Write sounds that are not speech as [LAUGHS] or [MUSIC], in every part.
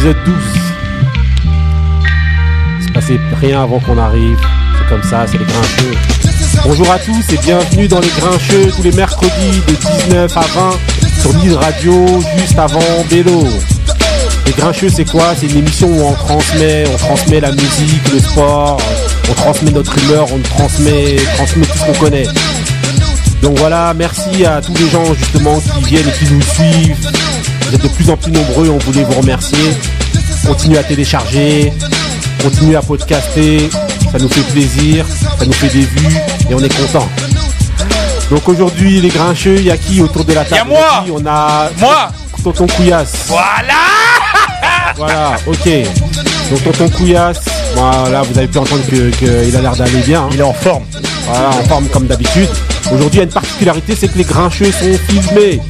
épisode 12. Il se passait rien avant qu'on arrive. C'est comme ça, c'est les grincheux. Bonjour à tous et bienvenue dans les grincheux tous les mercredis de 19 à 20 sur Lille Radio, juste avant Bélo. Les grincheux, c'est quoi? C'est une émission où on transmet, on transmet la musique, le sport, on transmet notre humeur, on transmet, transmet tout ce qu'on connaît. Donc voilà, merci à tous les gens justement qui viennent et qui nous suivent. Vous êtes de plus en plus nombreux, on voulait vous remercier. Continuez à télécharger, continuez à podcaster, ça nous fait plaisir, ça nous fait des vues et on est content. Donc aujourd'hui les grincheux, il y a qui autour de la table Y a moi On a Moi Tonton Couillasse. Voilà [LAUGHS] Voilà, ok. Donc tonton Couillasse, voilà, vous avez pu entendre qu'il que il a l'air d'aller bien. hein. Il est en forme. Voilà, en forme comme d'habitude. Aujourd'hui, il y a une particularité, c'est que les grincheux sont filmés.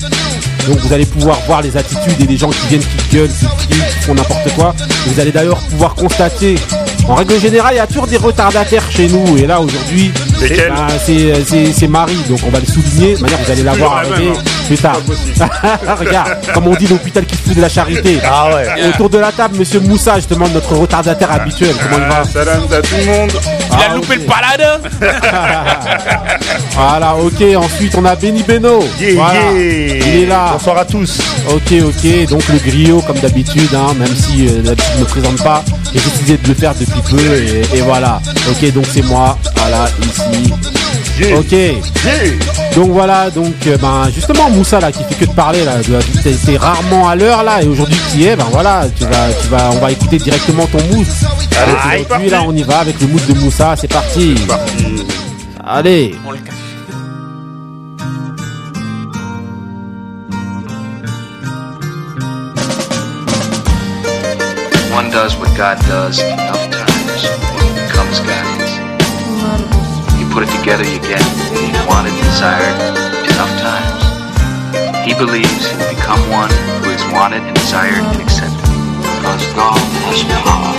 Donc vous allez pouvoir voir les attitudes et les gens qui viennent, qui gueulent, qui crient, qui font n'importe quoi. Vous allez d'ailleurs pouvoir constater, en règle générale, il y a toujours des retardataires chez nous. Et là, aujourd'hui, Lesquels bah, c'est c'est- c'est Marie, donc on va le souligner. De manière, vous allez la voir arriver même, hein. Plus tard. [LAUGHS] Regarde, comme on dit l'hôpital qui fout de la charité. Ah ouais. Autour de la table, monsieur Moussa, justement, notre retardataire habituel. Comment il va Ah, salam à tout le monde. Il a Ah, loupé ok. le palade [LAUGHS] Voilà, ok. Ensuite, on a Benny Beno. Yeah, Voilà. yeah. Il est là. Bonsoir à tous. Ok, ok. Donc le griot, comme d'habitude, hein, même si euh, d'habitude je ne me présente pas, j'ai décidé de le faire depuis peu et, et voilà. Ok, donc c'est moi. Voilà, ici. Yeah. Ok. Yeah. Donc voilà, donc euh, ben justement Moussa là qui fait que de parler là, t'es rarement à l'heure là et aujourd'hui tu y es, ben voilà, tu vas, tu vas, on va écouter directement ton mood. Allez, Et c'est aujourd'hui là on y va avec le mood de Moussa, c'est parti. Parti. Allez. On le cache. One does what God does enough put it together, you get you wanted and desired enough times. He believes he will become one who is wanted and desired and accepted. Because God has power.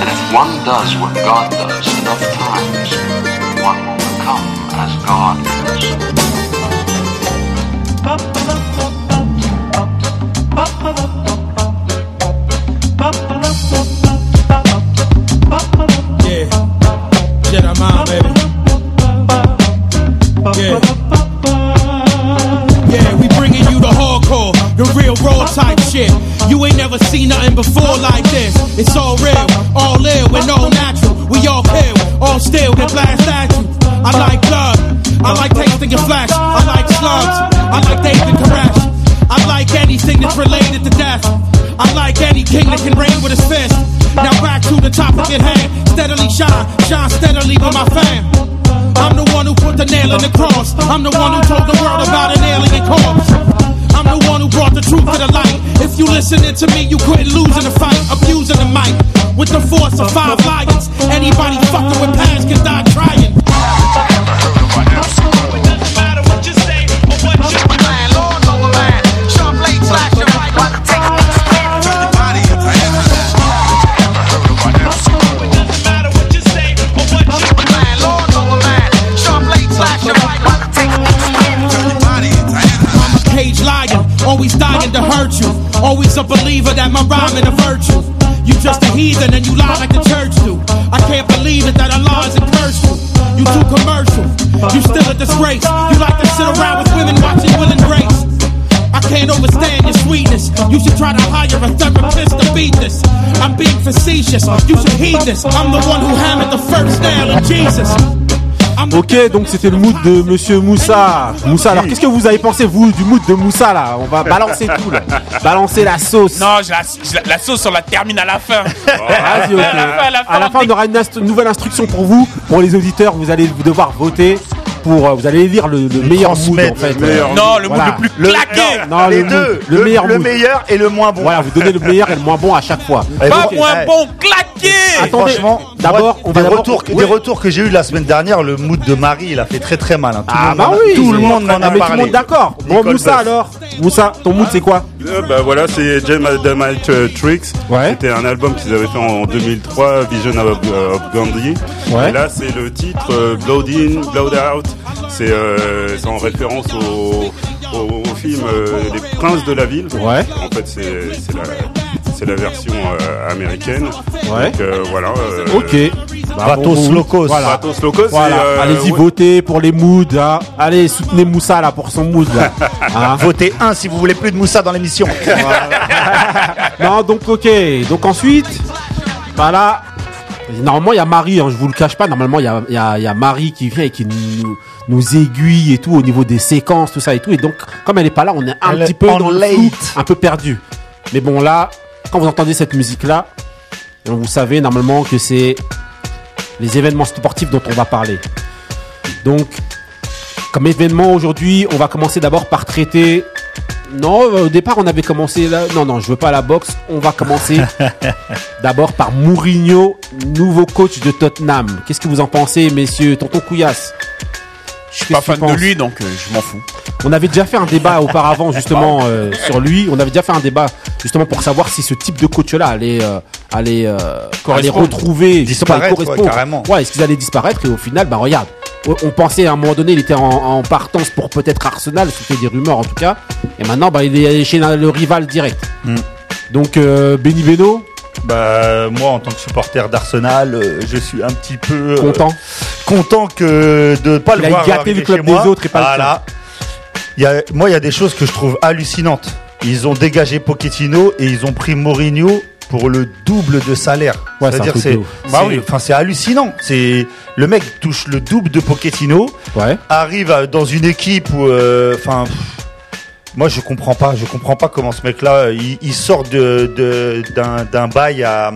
And if one does what God does enough times, one will become as God is. Mind, baby. Yeah. Yeah, we bringing you the hardcore, the real raw type shit. You ain't never seen nothing before like this. It's all real, all ill, and all natural. We all kill, all still, they blast at you. I like blood, I like tasting your flesh. I like slugs, I like David Koresh. I like anything that's related to death. I like any king that can reign with his fist. To the topic at hand. Steadily shine, shine steadily with my fam. I'm the one who put the nail in the cross. I'm the one who told the world about an alien corpse. I'm the one who brought the truth to the light. If you listening to me, you lose in a fight, abusing the mic. With the force of five lions, anybody fucking with past can die trying. Dying to hurt you. Always a believer that my rhyming a virtue. You just a heathen and you lie like the church do. I can't believe it that Allah has cursed you. You too commercial, you still a disgrace. You like to sit around with women watching Will and Grace. I can't understand your sweetness. You should try to hire a therapist to beat this. I'm being facetious. You should heed this. I'm the one who hammered the first nail in Jesus. Ok, donc c'était le mood de Monsieur Moussa. Moussa, alors qu'est-ce que vous avez pensé vous du mood de Moussa là? On va balancer tout là, balancer la sauce. Non, je la, je la- la sauce, on la termine à la fin. Vas-y, ok. À la fin, à la fin, À la on fin, on dit- aura une, nouvelle instruction pour vous, pour les auditeurs. Vous allez devoir voter pour. euh, vous allez lire le, le meilleur mood en fait. le meilleur. Non, le mood Voilà. le plus claqué. Non, non, les le deux. mood- le meilleur mood. meilleur et le moins bon. Voilà, vous donnez le meilleur et le moins bon à chaque fois. Et Pas vous- moins eh, bon, claqué. Attendez, Franchement, d'abord, on va des retours, oui. des retours que j'ai eu la semaine dernière, le mood de Marie, il a fait très très mal. hein. Tout le Ah monde bah m'en a- oui, tout le c'est- monde m'en Ah, a mais tout le parlé. monde d'accord. Bon Moussa alors, Moussa, ton mood c'est quoi Euh, bah voilà, c'est Jam Dynamite euh, Tricks. Ouais. C'était un album qu'ils avaient fait en 2003, Vision of, of Gandhi. Ouais. Et là, c'est le titre euh, Blood In, Blood Out. C'est euh, c'est en référence au, au, au film euh, Les Princes de la Ville. Ouais. En fait, c'est c'est la, c'est la version euh, américaine. Ouais. Donc euh, voilà. euh, Ok. Bah, bon, locos. Voilà. Matos locos. Voilà. euh, Allez-y, ouais. votez pour les moods. hein. Allez, soutenez Moussa là pour son mood. Là. [LAUGHS] Hein. Votez 1 si vous voulez plus de Moussa dans l'émission. [LAUGHS] [LAUGHS] non, donc ok. Donc ensuite, bah là, normalement il y a Marie. Hein, je vous le cache pas. Normalement il y a, il y, a, il y a Marie qui vient et qui nous, nous aiguille et tout au niveau des séquences, tout ça et tout. Et donc comme elle est pas là, on est un Elle petit peu en dans le late. flou, un peu perdu. Mais bon là, quand vous entendez cette musique là, vous savez normalement que c'est les événements sportifs dont on va parler. Donc, comme événement aujourd'hui, on va commencer d'abord par traiter. Non, euh, au départ, on avait commencé là. Non, non, je veux pas la boxe. On va commencer [LAUGHS] d'abord par Mourinho, nouveau coach de Tottenham. Qu'est-ce que vous en pensez, messieurs? Tonton Couillasse Je suis pas fan de lui, donc euh, je m'en fous. on avait déjà fait un débat [LAUGHS] auparavant justement euh, sur lui. On avait déjà fait un débat justement pour savoir si ce type de coach-là allait, euh, allait, euh, allait retrouver, justement, Disparaître, ouais, carrément. Ouais, est-ce qu'ils allaient disparaître Et au final, bah regarde, on pensait à un moment donné, il était en, en partance pour peut-être Arsenal, c'était des rumeurs en tout cas. Et maintenant, bah il est allé chez le rival direct. Hmm. Donc euh, Benny Beno, Bah moi en tant que supporter d'Arsenal, euh, je suis un petit peu euh, content. content que de pas Il le a voir gâté arriver le club chez des moi. autres et pas le voilà. Il y a, moi il y a des choses que je trouve hallucinantes. Ils ont dégagé Pochettino et ils ont pris Mourinho pour le double de salaire. Ouais, C'est-à-dire c'est bah oui, enfin c'est hallucinant. C'est le mec touche le double de Pochettino, Ouais. arrive à- dans une équipe où euh, enfin moi je comprends pas, je comprends pas comment ce mec-là il, il sort de de- d'un d'un bail à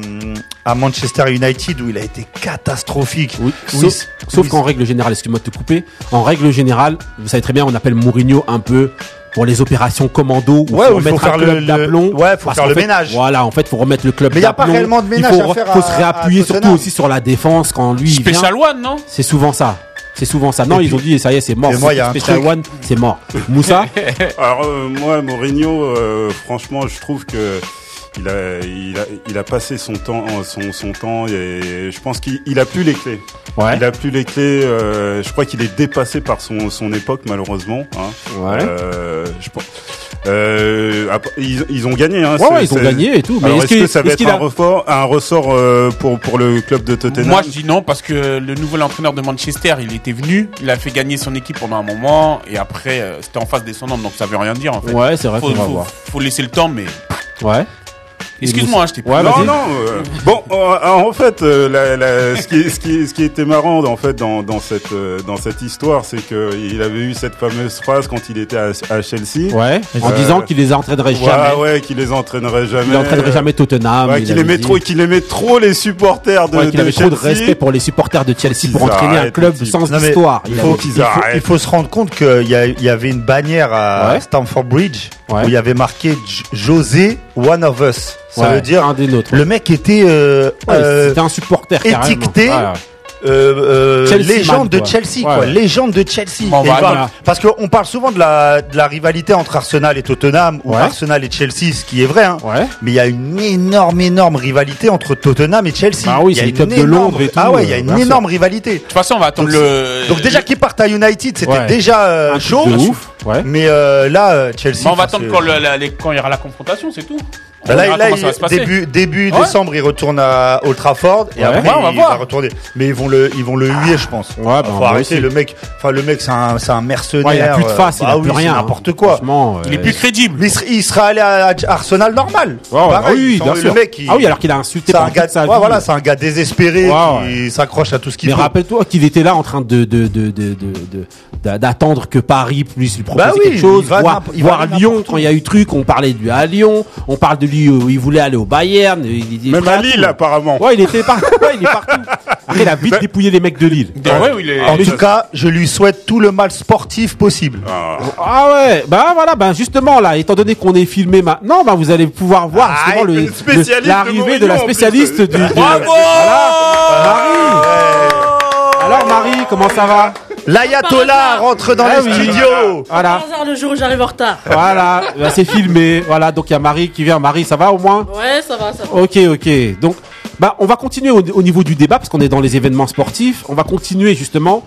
à Manchester United où il a été catastrophique. Oui, Oui, sauf, c'est- sauf oui, qu'en règle générale, excuse-moi de te couper, en règle générale, vous savez très bien, on appelle Mourinho un peu pour les opérations commando ou Ouais, faut où il faut faire un le- club le- d'aplomb. ouais, faut faire le fait, ménage. Voilà, en fait, faut remettre le club Mais y a pas réellement de Il ménage faut, à faire faut à- se réappuyer à surtout aussi sur la défense quand lui il vient. Special One, non? C'est souvent ça. C'est souvent ça. Non, ils ont dit ça y est, c'est mort. moi, y a un Special truc- One, c'est mort. Moussa, [LAUGHS] Alors euh, moi, Mourinho, euh, franchement, je trouve que il a, il a, il a passé son temps, son, son temps, et je pense qu'il il a plus les clés. ouais, Il a plus les clés. euh, je crois qu'il est dépassé par son, son époque, malheureusement. Hein. ouais. Euh, je pense. Euh, ils, ils ont gagné. Hein, Ouais, c'est- ouais, ils ont gagné et tout. Mais est-ce que, que ça va être qu'il un, a- ressort, un ressort euh, pour, pour le club de Tottenham Moi, je dis non parce que le nouvel entraîneur de Manchester, il était venu, il a fait gagner son équipe pendant un moment et après, euh, c'était en phase descendante, donc ça veut rien dire en fait. Ouais, c'est vrai faut, va faut- voir. faut laisser le temps, mais Ouais. Excuse-moi, hein, je t'ai Ouais, pas. vas-y. Non, non. euh, bon, euh, en fait, euh, la, la- ce, qui, ce, qui, ce qui était marrant en fait dans, dans cette euh, dans cette histoire, c'est que il avait eu cette fameuse phrase quand il était à, à Chelsea. Ouais. En Euh, disant qu'il les entraînerait Ouais, jamais. ouais, qu'il les entraînerait jamais. Il entraînerait jamais Tottenham. Ouais, il qu'il avait aimait dit. trop, qu'il aimait trop les supporters de, Ouais, qu'il de avait trop de Chelsea. respect pour les supporters de Chelsea pour entraîner un club sans Non, histoire. Il faut, il faut- arrêtent. il faut se rendre compte qu'il y, avait une bannière à Ouais. Stamford Bridge Ouais. où il y avait marqué José One of Us. Ça Ouais, veut dire un des nôtres. le mec était euh, Ouais, euh, c'était un supporter carrément. étiqueté Voilà. euh, euh, Chelsea légende man, de quoi. Chelsea, Ouais. quoi. Légende de Chelsea. Bon, bah, voilà. Parce qu'on parle souvent de la, de la rivalité entre Arsenal et Tottenham ou Ouais. Arsenal et Chelsea, ce qui est vrai. Hein. Ouais. Mais il y a une énorme, énorme rivalité entre Tottenham et Chelsea. Bah oui, Il y a une clubs de énorme- Londres et tout, Ah ouais, il y a euh, une sûr. énorme rivalité. De toute façon, on va attendre Donc, le. Donc déjà qu'ils partent à United, c'était Ouais. déjà euh, Un chaud. de ouf. Ouais. Mais euh, là, euh, Chelsea. Bah, on va attendre quand, le- la- les- quand il y aura la confrontation, c'est tout. On Bah là, verra là, comment il- ça va se passer. début début Ouais. décembre, il retourne à Old Trafford et Ouais. après Ouais, on va il voir. va retourner. Mais ils vont le ils vont le huer, je pense. Ouais, bah, Faut moi arrêter aussi. le mec. Enfin le mec, c'est un c'est un mercenaire. Ouais, il a plus de euh, face, il bah a oui, plus c'est rien. N'importe hein. quoi. Franchement, Il est euh, plus crédible. Mais il serait, il serait allé à Arsenal normal. Ouais, ouais, Pareil, oui, sans- bien le sûr. mec, il- Ah oui, alors qu'il a insulté c'est un pendant gars. toute sa ouais, vie. voilà, c'est un gars désespéré Ouais, qui s'accroche à tout ce qu'il Mais peut. rappelle-toi qu'il était là en train de de de de de- de- d'a- d'attendre que Paris puisse lui proposer Bah oui, quelque chose, il va voir, n'importe- il va voir aller Lyon quand il y a eu truc, on parlait de lui à Lyon, on parle de lui où il voulait aller au Bayern, il, Même à. Lille, apparemment. Ouais, il était par... [LAUGHS] ouais, il est partout. Après, il a vite dépouillé les mecs de Lille. Ouais, ouais, il est. En tout cas, je lui souhaite tout le mal sportif possible. Ah. Ah ouais, bah voilà, bah justement là, étant donné qu'on est filmé maintenant, bah vous allez pouvoir voir Ah, justement de l'arrivée de, la spécialiste du. de- Bravo Marie. Alors Marie, comment ça va? L'ayatollah rentre dans Ah les oui. studios. Voilà, Par hasard, le jour où j'arrive en retard. voilà, bah, c'est filmé. Voilà, donc il y a Marie qui vient. Marie, ça va au moins? Ouais, ça va, ça va. Ok, ok. Donc, bah, on va continuer au, au niveau du débat parce qu'on est dans les événements sportifs. On va continuer justement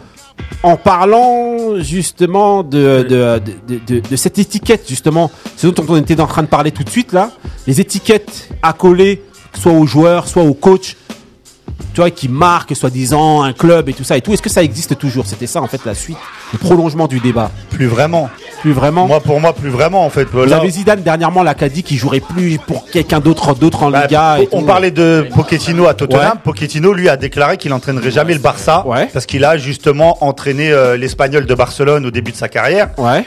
en parlant justement de, de, de, de, de cette étiquette, justement, ce dont on était en train de parler tout de suite là, les étiquettes à coller, soit aux joueurs, soit aux coachs, tu vois, qui marquent soi-disant un club et tout ça et tout. Est-ce que ça existe toujours? C'était ça en fait la suite, le prolongement du débat. Plus vraiment. Plus vraiment? Moi, pour moi, plus vraiment, en fait. Vous Là, avez Zidane dernièrement là qui a dit qu'il jouerait plus pour quelqu'un d'autre d'autre en bah, Liga. et on tout. parlait de Pochettino à Tottenham. Ouais. Pochettino, lui, a déclaré qu'il entraînerait jamais le Barça. Ouais. Parce qu'il a justement entraîné euh, l'Espagnol de Barcelone au début de sa carrière. Ouais.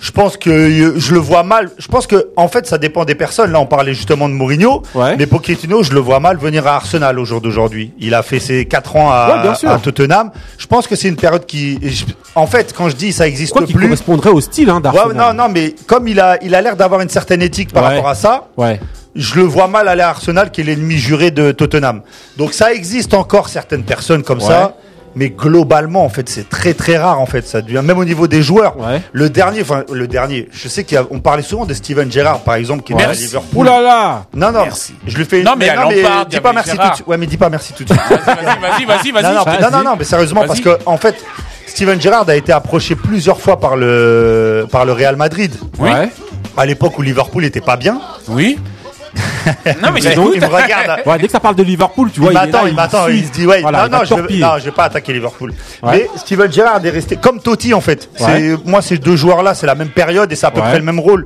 Je pense que euh, je le vois mal. Je pense que en fait ça dépend des personnes. Là on parlait justement de Mourinho, Ouais. mais Pochettino je le vois mal venir à Arsenal au jour d'aujourd'hui. Il a fait ses 4 ans à, Ouais, à Tottenham. Je pense que c'est une période qui, je- en fait quand je dis ça existe Quoi qui plus. correspondrait au style hein, Ouais, d'Arsenal. non non mais comme il a il a l'air d'avoir une certaine éthique par Ouais. rapport à ça. Ouais. Je le vois mal aller à Arsenal qui est l'ennemi juré de Tottenham. Donc ça existe encore certaines personnes comme Ouais. ça. Mais globalement, en fait, c'est très très rare. En fait, ça devient même au niveau des joueurs. Ouais. Le dernier, enfin le dernier. Je sais qu'on parlait souvent de Steven Gerrard, par exemple, qui est à. Liverpool. Ouh là là Non, non, Merci. je lui fais. Non, mais il y dis pas merci Gerrard. tout de suite. Ouais, mais dis pas merci tout de suite. Vas-y, vas-y, vas-y, non, non, vas-y. non, non, non, mais sérieusement, parce que en fait, Steven Gerrard a été approché plusieurs fois par le par le Real Madrid. Oui. Ouais. À l'époque où Liverpool était pas bien. Oui. [LAUGHS] Non, mais Il j'écoute. me regarde. [LAUGHS] Ouais, dès que ça parle de Liverpool, tu vois, il il, m'attend, il m'attend, il se dit ouais, Voilà, il non, non, je non, je vais pas attaquer Liverpool. Ouais. Mais Steven Gerrard est resté comme Totti en fait. C'est moi ces deux joueurs là, c'est la même période et c'est à peu près le même rôle.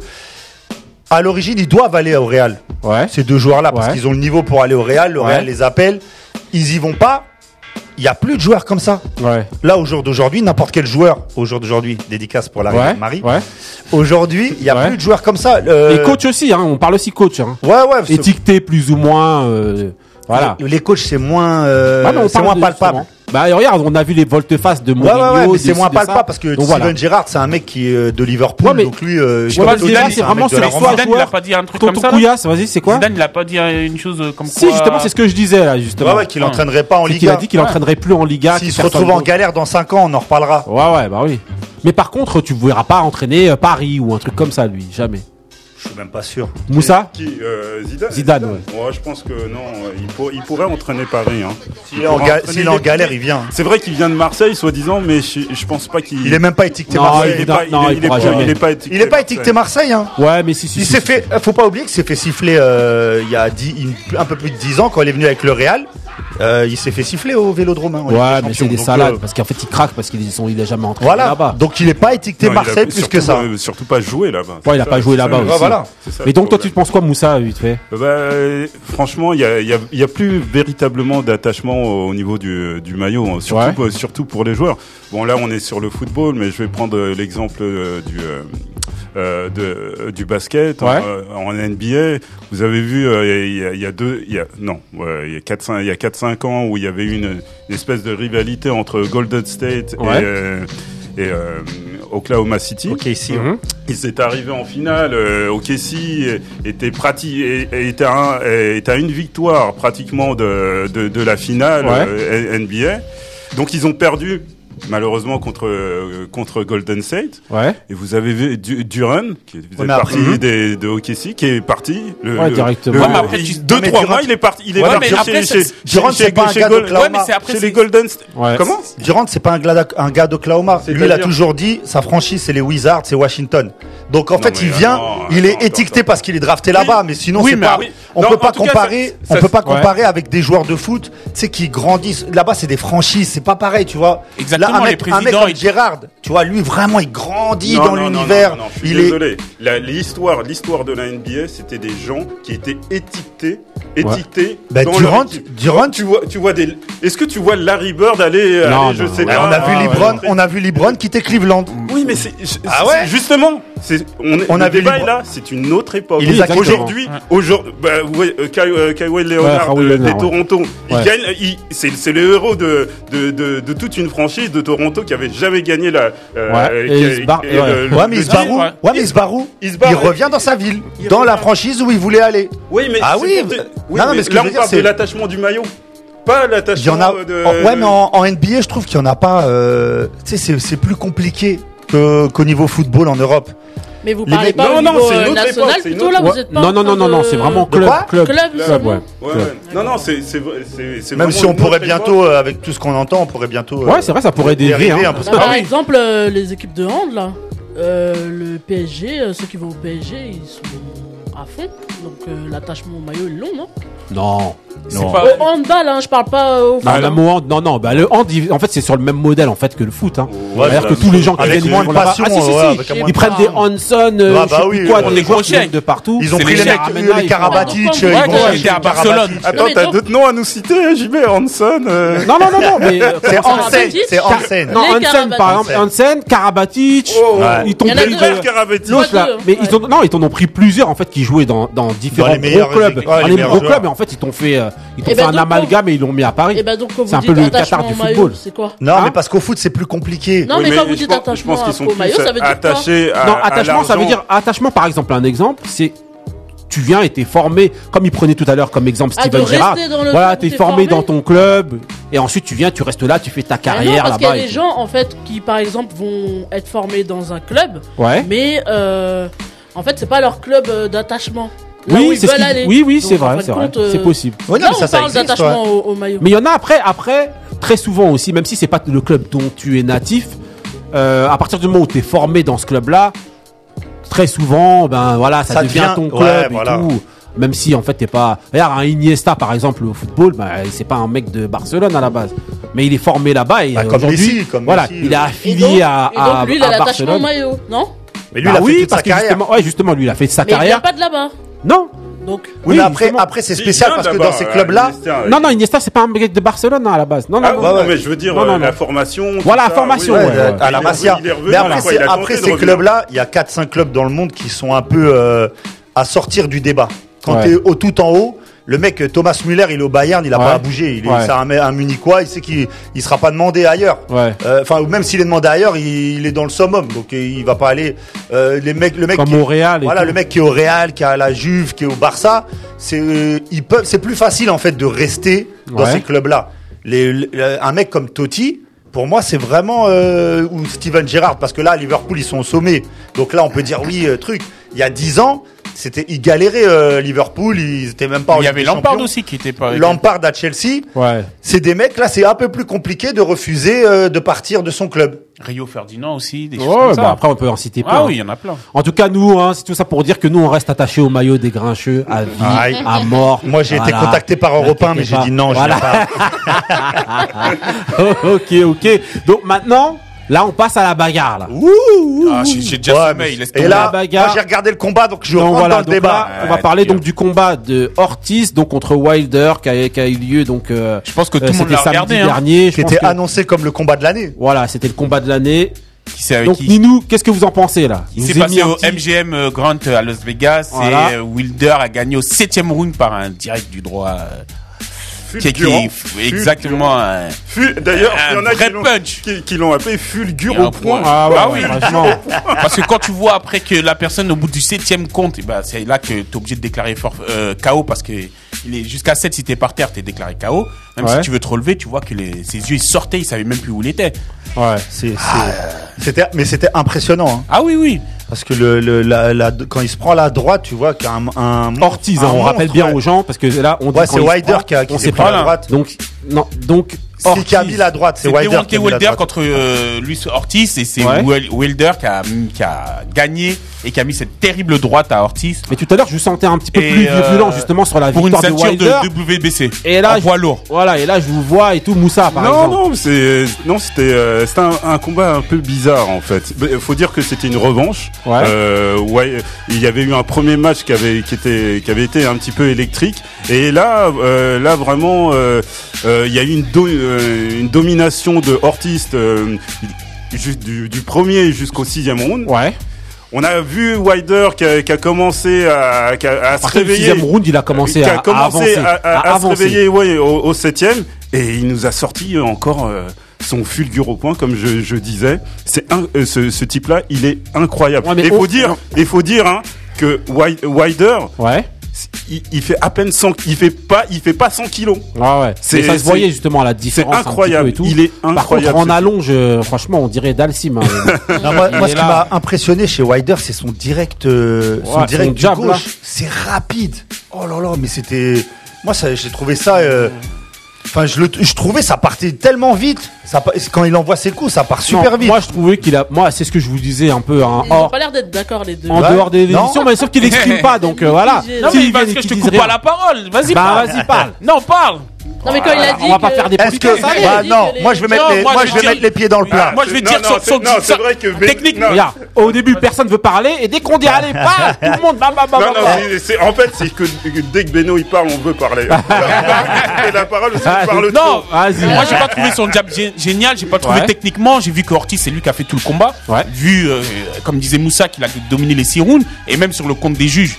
À l'origine, ils doivent aller au Real. Ouais. Ces deux joueurs là parce qu'ils ont le niveau pour aller au Real, le. Real les appelle, ils y vont pas. Il y a plus de joueurs comme ça. Ouais. Là au jour d'aujourd'hui, n'importe quel joueur au jour d'aujourd'hui, dédicace pour la Ouais. Marie. Ouais. Aujourd'hui, il y a plus de joueurs comme ça. Euh, Et coach aussi, hein. On parle aussi coach, hein. Ouais ouais. c'est- Étiqueté plus ou moins, euh, voilà. Les coachs c'est moins, euh, c'est moins palpable. justement. Bah regarde, on a vu les volte-face de Ouais, Mourinho. ouais, ouais, mais de c'est moins palpable ça. parce que Donc, Steven voilà. Gerrard, c'est un mec qui est euh, de Liverpool, Ouais, mais- donc lui, euh, je Totti, c'est un vraiment sur soirs Zidane, il a pas dit un truc comme ça, vas-y, c'est quoi Zidane, il a pas dit euh, une chose euh, comme Si, quoi. justement, c'est ce que je disais là, justement. Ouais, ouais, qu'il entraînerait pas en C'est qu'il a Liga. dit qu'il entraînerait plus en Liga. S'il se retrouve en galère dans 5 ans, on en reparlera. Ouais, ouais, bah oui. Mais par contre, tu ne verras pas entraîner Paris ou un truc comme ça, lui, jamais. Je suis même pas sûr. Moussa Qui euh, Zidane Zidane, Ouais, je pense que non, euh, il, pour- il pourrait entraîner Paris. Hein. S'il est en, ga- galère, il vient. C'est vrai qu'il vient de Marseille, soi-disant, mais je, je pense pas qu'il. Il est même pas étiqueté Non, Marseille. il est pas, Non, il est- il est pas- il est pas étiqueté. Il est pas étiqueté Marseille, hein. Ouais, mais si, si. Il si, s'est si. fait, faut pas oublier qu'il s'est fait siffler euh, il y a dix- un peu plus de 10 ans quand il est venu avec le Real. Euh, il s'est fait siffler au Vélodrome. hein, Ouais, mais c'est des salades euh, parce qu'en fait, il craque parce qu'il sont, il a jamais entraîné Voilà. là-bas. Donc il est pas étiqueté Non, il a Marseille plus surtout que ça. pas- surtout pas joué là-bas. Ouais, il a C'est pas joué là-bas aussi. voilà. ça Mais donc, toi, tu problème. penses quoi, Moussa, vite fait? Bah, euh, franchement, il y a, y, a, il y a plus véritablement d'attachement au au niveau du, du maillot, hein, surtout, Ouais. pour- surtout pour les joueurs. Bon, là, on est sur le football, mais je vais prendre euh, l'exemple euh, du euh, euh, de, euh, du basket Ouais. en, euh, en NBA. Vous avez vu, euh, il y, a, il y a deux, il y a non, il y a quatre, cinq, il y a quatre cinq ans où il y avait une, une espèce de rivalité entre Golden State Ouais. et, euh, et euh, Oklahoma City. Ok, ici. Mhm. Il s'est arrivé en finale. Euh, OKC était était à, était à une victoire pratiquement de, de, de la finale Ouais. euh, NBA. Donc ils ont perdu malheureusement contre euh, contre Golden State. Ouais. Et vous avez vu Du- Duran qui partie après- des, de OKC qui est parti. Le, Ouais, directement. le- Ouais, mais après, tu- deux non, mais trois Durant- mois il est parti. Il est Ouais, parti mais chez- après, chez, c'est- chez- Durant, chez- c'est pas un gars Gol- d'Oklahoma. Ouais, mais c'est après, chez c'est- les Golden State. Ouais. Comment Durant, c'est pas un, glada- un gars d'Oklahoma. Lui, il a toujours dit, sa franchise, c'est les Wizards, c'est Washington. Donc, en Non, fait, il vient, il est étiqueté parce qu'il est drafté là-bas, mais sinon, c'est pas. On Non, peut pas comparer, ça- on ça- peut pas ouais. comparer avec des joueurs de foot, tu sais, qui grandissent. Là-bas, c'est des franchises, c'est pas pareil, tu vois. Exactement, Là, un les mec, un mec présidents, comme Gérard, tu vois, lui, vraiment, il grandit Non, dans non, non, l'univers. non, non, non, je suis Il est, désolé. La- L'histoire, l'histoire de la NBA, c'était des gens qui étaient étiquetés, étiquetés. Bah, dans Durant, tu vois, tu vois des. Est-ce que tu vois Larry Bird aller, Non, aller, je non, sais pas. on a vu Ah, Libron, on a vu Libron quitter Cleveland. Oui, mais c'est. Ah ouais Justement, c'est. On, est- On le a vu débat Libron. est là. C'est une autre époque. Aujourd'hui, aujourd'hui, bah, euh, Kawhi euh, Leonard Kawhi de- Leonard, des ouais. Toronto, il gagne. C'est le héros de, de, de, de toute une franchise de Toronto qui avait jamais gagné la. euh, Ouais, qui- et il se barre- et ouais. le- Ouais, mais il se barre où ouais. Mais il se barre où Il revient dans sa ville, Il dans la franchise où il voulait aller. Oui, mais Ah oui, non, mais mais ce que là je veux on dire, parle de c'est- l'attachement du maillot, pas Il y l'attachement en a. de. ouais, mais en, en NBA, je trouve qu'il y en a pas. euh, tu sais, c'est plus compliqué que qu'au niveau football en Europe. Mais vous parlez pas Non, au non, niveau euh, national plutôt autre là, vous êtes pas Non, non, non, non, non, c'est vraiment club, club, Club club, seulement. ouais. Ouais, Club. ouais. Non, non, c'est c'est Même si on pourrait bientôt, euh, avec tout ce qu'on entend, on pourrait bientôt. Ouais, c'est vrai, ça pourrait dériver, hein. Bah, par exemple, euh, les équipes de hand là, euh, le PSG, euh, ceux qui vont au PSG, ils sont à fond. Donc euh, l'attachement au maillot, ils l'ont, non? Non. C'est Non. pas- Au handball, hein, je parle pas au foot. Bah, hein. mot hand- non, non, bah, le hand, en fait, c'est sur le même modèle, en fait, que le foot, hein. Ouais, C'est-à-dire que c'est- tous les gens qui avec viennent moins de passion, Ah, si, si, ouais, si. avec un moins Ils prennent des Hanson, euh, Ah, bah oui, plus quoi, ouais. des Des joueurs qui crochets. viennent de partout. Ils ont pris les mecs, là, les Karabatic, font- ils à Barcelone. Attends, t'as d'autres noms à nous citer, JB Hanson euh, Non, non, non, non, mais. [LAUGHS] euh, C'est Hansen, Karabatic c'est Hansen. Non, Hansen, par exemple, Hansen, Karabatic, Oh, ouais. ils t'ont pris. L'autre là, mais ils ont, non, ils t'en ont pris plusieurs en fait qui jouaient dans, dans différents Dans les meilleurs gros clubs, dans les gros clubs, et en fait ils t'ont fait, euh, ils Eh fait ben, un donc, amalgame et ils l'ont mis à Paris. Bah donc quand C'est un peu le Qatar attachement du football. c'est quoi Non, Hein mais parce qu'au foot, c'est plus compliqué. Non, Oui, mais quand vous dites pense- je attachement pense qu'ils sont au maillot, plus ça veut dire quoi attachés à, non, à attachement, ça veut dire attachement par exemple un exemple, c'est tu viens et t'es formé, comme il prenait tout à l'heure comme exemple Ah, Steven Gerrard. Voilà, t'es formé formé. dans ton club et ensuite tu viens, tu restes là, tu fais ta Mais non, carrière parce qu'il y a là-bas. des gens en fait qui par exemple vont être formés dans un club, Ouais. mais euh, en fait c'est pas leur club euh, d'attachement. Là Oui, c'est ce qui- oui, oui, c'est vrai, c'est vrai, euh, c'est possible. Ouais, non, Là, mais on ça, ça parle d'attachement au, au maillot. Mais il y en a après, après, très souvent aussi, même si c'est pas le club dont tu es natif, euh, à partir du moment où tu es formé dans ce club-là, très souvent, ben voilà, ça, Ça devient, devient- ton ouais, club et voilà. tout. Même si en fait t'es pas. Regarde, un Iniesta par exemple au football, ben, c'est pas un mec de Barcelone à la base, mais il est formé là-bas et Bah, comme aujourd'hui, Messi, comme voilà, Messi, il est euh. Et affilié donc, à, et donc, à, lui, il a à l'attachement au Barcelone. maillot, non? Mais lui, Bah il a oui, fait toute parce sa que carrière. justement, ouais, justement, lui, il a fait sa Mais il vient carrière. pas de là-bas. Non, Donc, Oui, mais après, justement. après c'est spécial parce que dans ces euh, clubs-là, non, non, Iniesta, c'est pas un mec de Barcelone hein, à la base. Non, non, Ah, non. non, mais je veux dire, Non, non, euh, non. la formation. Voilà, la formation, ouais, à- ouais. à la Masia. Mais après, ces clubs-là, il y a 4-5 clubs dans le monde qui sont un peu euh, à sortir du débat. Quand Ouais. tu es au tout en haut, le mec Thomas Müller, il est au Bayern, il a Ouais. pas à bouger. Il est, Ouais. c'est un, un Munichois, il sait qu'il il sera pas demandé ailleurs. Ouais. Euh, Enfin, même s'il est demandé ailleurs, il, il est dans le summum, donc euh, il va pas aller. Euh, les mecs, le mec, Comme qui est- au Real voilà, tout. le mec qui est au Real, qui est à la Juve, qui est au Barça, c'est euh, ils peuvent, c'est plus facile en fait de rester dans ces clubs-là. Les, les- un mec comme Totti. Pour moi, c'est vraiment euh, ou Steven Gerrard parce que là, à Liverpool, ils sont au sommet. Donc là, on peut dire oui, euh, truc. Il y a 10 ans, c'était ils galéraient euh, Liverpool, ils étaient même pas. en Il y avait Lampard Champions. aussi qui était pas. Lampard à Chelsea, Ouais. c'est des mecs là, c'est un peu plus compliqué de refuser euh, de partir de son club. Rio Ferdinand aussi, des choses Ouais, comme ça. bah après on peut en citer plein. ah oui, il y en a plein. En tout cas, nous, hein, c'est tout ça pour dire que nous, on reste attachés au maillot des grincheux à vie, Aïe. à mort. Moi, j'ai été contacté par Europe 1, mais j'ai dit non, je Voilà. viens pas. [LAUGHS] ok, ok. Donc maintenant, là, on passe à la bagarre. Là. Ah, j'ai déjà Ouais, sommeil, laisse Et tomber. là, La bagarre. moi, j'ai regardé le combat, donc je rentre voilà, dans le donc débat. là, on va parler donc du combat de Ortiz donc contre Wilder qui a, qui a eu lieu donc. euh, Je pense que tout euh, le monde c'était l'a samedi regardé. Hein. dernier. Qui était que- annoncé comme le combat de l'année. Voilà, c'était le combat de l'année. Qui s'est Donc qui- Ninou, qu'est-ce que vous en pensez là? Il s'est passé au petit- MGM euh, Grant à Las Vegas Voilà. et Wilder a gagné au septième round par un direct du droit. Euh, qui, qui- Fulgurant. exactement. euh, D'ailleurs, il y en a qui l'ont- punch. qui, qui l'ont appelé un au point. point. Ah, ouais, Ah oui. franchement. [LAUGHS] Parce que quand tu vois après que la personne au bout du septième compte, eh ben, c'est là que tu es obligé de déclarer for- euh, KO parce que il est jusqu'à 7 si t'es par terre, t'es déclaré KO. Même Ouais. si tu veux te relever, tu vois que les, ses yeux ils sortaient, il savait même plus où il était. Ouais. C'est, c'est- c'était, mais c'était impressionnant, hein, Ah oui, oui. Parce que le, le- la, la- quand il se prend la droite, tu vois qu'il y a un, un Ortiz, un hein, on monstre, rappelle bien ouais. aux gens parce que là on dit Ouais, c'est prend, qui a- qui on s'est pris pas. la droite. Donc non, donc C'est qui a mis la droite, c'est Wilder Deontay qui a mis la Wilder droite. contre euh, Luis Ortiz et c'est Ouais. Wilder qui a, qui a gagné et qui a mis cette terrible droite à Ortiz Mais tout à l'heure, je vous sentais un petit peu Et, plus euh, violent justement sur la pour une victoire de ceinture Wilder. de, WBC. Et là, en je- poids lourd. Voilà, et là je vous vois et tout Moussa par non, exemple. non, c'est non, c'était euh, c'était un, un combat un peu bizarre en fait. Il faut dire que c'était une revanche. Ouais. Euh, ouais, il y avait eu un premier match qui avait qui était qui avait été un petit peu électrique et là euh, là vraiment euh, euh, il y a eu une do- euh, une domination de Ortiz euh, du, du premier jusqu'au sixième round. Ouais. On a vu Wilder qui a, qui a commencé à, qui a- à se le réveiller. sixième round, il a commencé à, a à commencé avancer. à, se réveiller ouais, au, au septième et il nous a sorti encore euh, son fulgure au point comme je, je disais c'est un, euh, ce, ce type là il est incroyable Ouais, il faut dire il faut dire hein, que Wi- Wilder Ouais. Il, il fait à peine 100, il fait pas, il fait pas 100 kilos. Ouais, ouais. C'est- ça se c'est- voyait justement la différence. petit incroyable. et tout. Il est Par incroyable, contre, en allonge, euh, franchement, on dirait Dalsim. hein. [LAUGHS] Non, moi, ce qui m'a impressionné chez Wilder, c'est son direct, euh, son direct son du jab, gauche. C'est rapide. Oh là là, mais c'était. Moi, j'ai trouvé ça. euh, Enfin, je, le, je trouvais ça partait tellement vite. Ça, quand il envoie ses coups, ça part super Non, vite. Moi, je trouvais qu'il a. Moi, c'est ce que je vous disais un peu hein, Ils ont pas l'air d'être d'accord les deux. en Ouais. dehors des Non. émissions, mais sauf qu'il n'exprime pas. Donc euh, voilà. Non, mais parce que je te coupe rien- pas la parole. Vas-y, Bah, parle. vas-y, parle. Non, parle. Non, mais quand il a dit. on va pas faire des Est-ce que. Bah non, moi je vais mettre, Non, les, moi, moi, je vais mettre les pieds dans le plat. Moi, je vais dire sur son non, c'est vrai que technique. au début, personne veut parler, et dès qu'on dit allez, [LAUGHS] parle, tout le monde, bah, bah, bah, Non, non, c'est- en fait, c'est que dès que Beno il parle, on veut parler. [LAUGHS] Et la parole, c'est Ah, qu'il parle Non. Vas-y. moi j'ai pas trouvé son jab génial, j'ai pas trouvé Ouais. techniquement, j'ai vu que Ortiz c'est lui qui a fait tout le combat. Ouais. Vu, euh, comme disait Moussa, qu'il a dominé les six rounds, et même sur le compte des juges.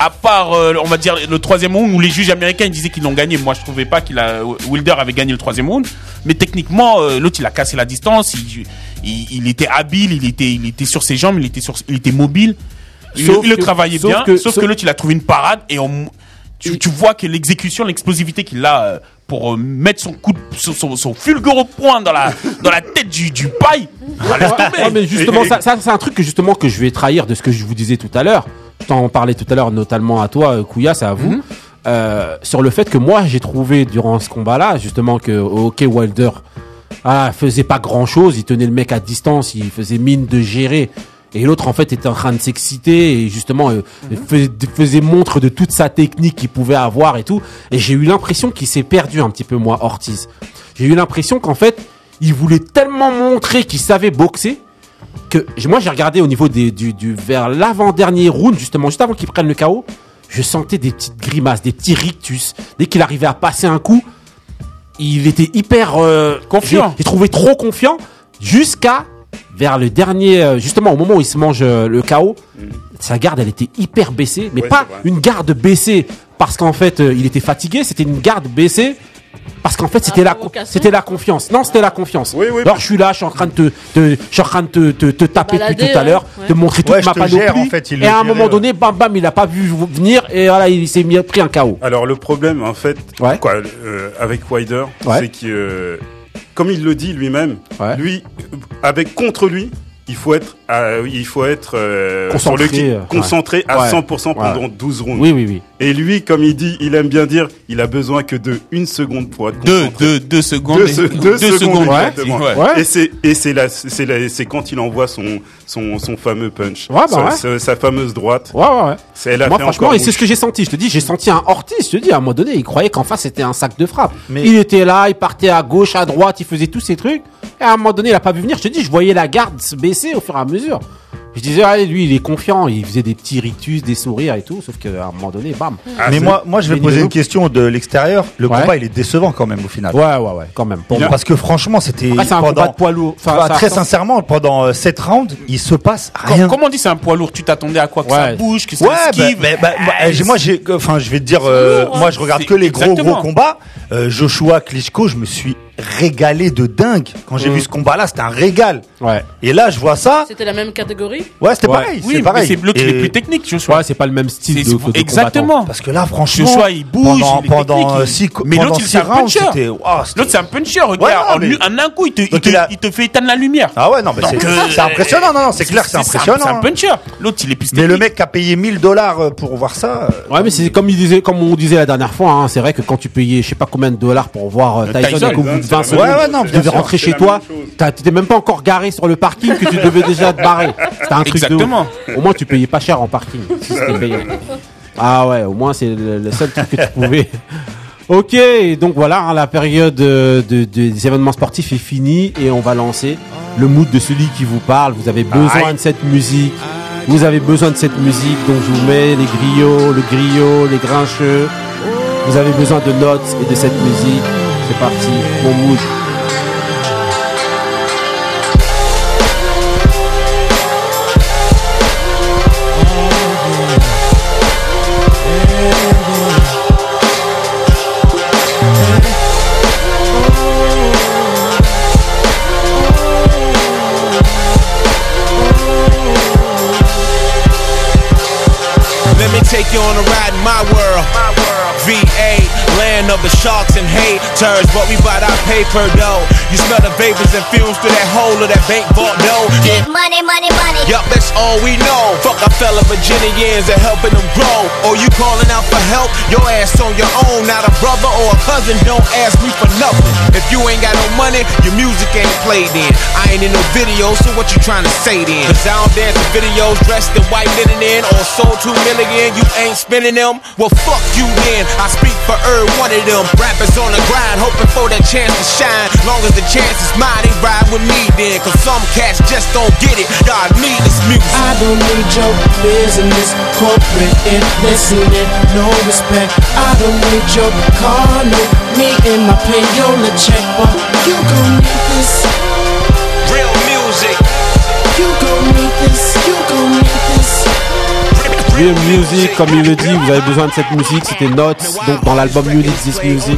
À part, euh, on va dire, le troisième round où les juges américains ils disaient qu'ils l'ont gagné. Moi, je trouvais pas qu'il a, Wilder avait gagné le troisième round. Mais techniquement, euh, l'autre, il a cassé la distance. Il, il, il était habile, il était, il était sur ses jambes, il était sur, il était mobile. Il, Sauf le que- travaillait sauf bien. que- sauf sauf- que l'autre, il a trouvé une parade et on, tu, tu vois que l'exécution, l'explosivité qu'il a euh, pour euh, mettre son coup, de, son, son, fulgure point dans la, dans la tête du, du paille. Ah. Ouais, mais justement, ça, ça, c'est un truc que justement que je vais trahir de ce que je vous disais tout à l'heure. Je t'en parlais tout à l'heure, notamment à toi, euh, Kouya, c'est à vous. Euh, sur le fait que moi, j'ai trouvé durant ce combat-là, justement, que OK Wilder ah, faisait pas grand-chose. Il tenait le mec à distance, il faisait mine de gérer. Et l'autre, en fait, était en train de s'exciter et justement euh, fais- faisait montre de toute sa technique qu'il pouvait avoir et tout. Et j'ai eu l'impression qu'il s'est perdu un petit peu, moi, Ortiz. J'ai eu l'impression qu'en fait, il voulait tellement montrer qu'il savait boxer que moi j'ai regardé au niveau des, du, du vers l'avant-dernier round justement juste avant qu'il prenne le KO je sentais des petites grimaces des petits rictus dès qu'il arrivait à passer un coup il était hyper euh, Confiant. j'ai trouvé trop confiant jusqu'à vers le dernier euh, justement au moment où il se mange euh, le KO sa garde elle était hyper baissée mais Ouais, pas une garde baissée parce qu'en fait euh, il était fatigué c'était une garde baissée parce qu'en fait c'était la c'était la confiance. Non c'était la confiance. Oui, oui, alors je suis là je suis en train de te, te- je suis en train de te, te, te taper depuis tout à l'heure Ouais. te montrer toute Ouais, ma panoplie. gère, en fait, il et à un moment donné bam bam il a pas vu venir et voilà il s'est mis pris un KO Alors le problème en fait, Ouais. quoi, euh, avec Ouais. c'est que euh, comme il le dit lui-même, Ouais. lui, avec contre lui, il faut être, euh, il faut être euh, Concentré, sur le, euh, concentré à Ouais. 100% pendant Ouais. 12 rounds. oui oui oui Et lui, comme il dit, il aime bien dire, il a besoin que de une seconde pour être Deux, deux, deux secondes. Deux, et- se- deux secondes, ouais. exactement. Ouais. Ouais. Et c'est et c'est la c'est la- c'est quand il envoie son son son fameux punch, Ouais, bah sa, ouais. sa- sa fameuse droite. ouais ouais ouais C'est moi franchement et c'est ce que j'ai senti je te dis j'ai senti un Ortiz je te dis à un moment donné il croyait qu'en face c'était un sac de frappe Mais- il était là il partait à gauche à droite il faisait tous ces trucs et à un moment donné il a pas vu venir je te dis je voyais la garde se baisser au fur et à mesure je disais allez lui il est confiant il faisait des petits rictus des sourires et tout sauf qu'à un moment donné bam Ah, Mais moi, moi, je vais poser une question de l'extérieur. Le Ouais. combat, il est décevant quand même au final. ouais ouais ouais quand même pour Parce que franchement, c'était Après, c'est un combat pendant. de poids lourd. Enfin, très sincèrement, pendant 7 rounds, il se passe rien. Comment on dit c'est un poids lourd? Tu t'attendais à quoi? Que ça bouge, que ça Ouais, bah, esquive? bah, bah, bah, Ah, moi j'ai, enfin je vais te dire, euh, lourd, hein. moi je regarde que les gros gros combats. Euh, Joshua Klitschko, je me suis régalé de dingue quand j'ai Mm. vu ce combat-là, c'était un régal. Ouais. Et là je vois ça, C'était la même catégorie ouais c'était Ouais. pareil, Oui, c'est pareil. c'est l'autre qui est Et- plus technique, Joshua. Ouais, c'est pas le même style de, de Exactement. Parce que là franchement, Joshua, il bouge, pendant, il pendant euh, il- six, Mais l'autre, c'est un puncher. c'était- L'autre, c'est un puncher, regarde. Ouais, en, non, mais- en un coup, il te, il te, il a- il te fait éteindre la lumière. Ah ouais non mais c'est, euh, impressionnant, non non c'est clair que c'est impressionnant. C'est un puncher. L'autre, il est plus Mais le mec qui a payé 1000 dollars pour voir ça, euh, Ouais, mais c'est comme on disait la dernière fois, hein, c'est vrai que quand tu payais, je sais pas combien de dollars pour voir euh, Euh, Tyson, Tyson, et qu'au bout de c'est 20 la secondes, même- Ouais, ouais, non, tu devais sûr, rentrer chez toi, t'étais même pas encore garé sur le parking que tu devais déjà te barrer. C'était un truc Exactement. de ouf. Au moins, tu payais pas cher en parking. si. Ah ouais, au moins, c'est le, le seul truc que tu pouvais. Ok, donc voilà, hein, la période euh, de, de- des événements sportifs est finie et on va lancer le mood de celui qui vous parle. Vous avez besoin de cette musique. Vous avez besoin de cette musique, donc je vous mets les griots, le griot, les grincheux. Vous avez besoin de notes et de cette musique. C'est parti, mon mood. Let me take you on a ride in my world. VA, land of the sharks and haters. But we bought our paper though. You smell the vapors and fumes through that hole of that bank vault though. Get money, money, money. Yup, that's all we know. Fuck our fella Virginians and helping them grow. Or you calling out for help, your ass on your own. Not a brother or a cousin, don't ask me for nothing. If you ain't got no money, your music ain't played in. I ain't in no videos, so what you trying to say then? Cause I don't dance in videos dressed in white linen in or sold two million, you ain't spending them? Well, fuck you then. I speak for every one of them. Rappers on the grind, hoping for that chance to shine. Long as the chance is mine, they ride with me then. Cause some cats just don't get it. God need this music. I don't need your business, corporate and listening, no respect. I don't need your car, no me and my payola check, but you gon' need this, Real music. you gon' need this, you gon' need this. Real Music, comme il le dit, vous avez besoin de cette musique. C'était Notes, donc dans l'album You Need This Music,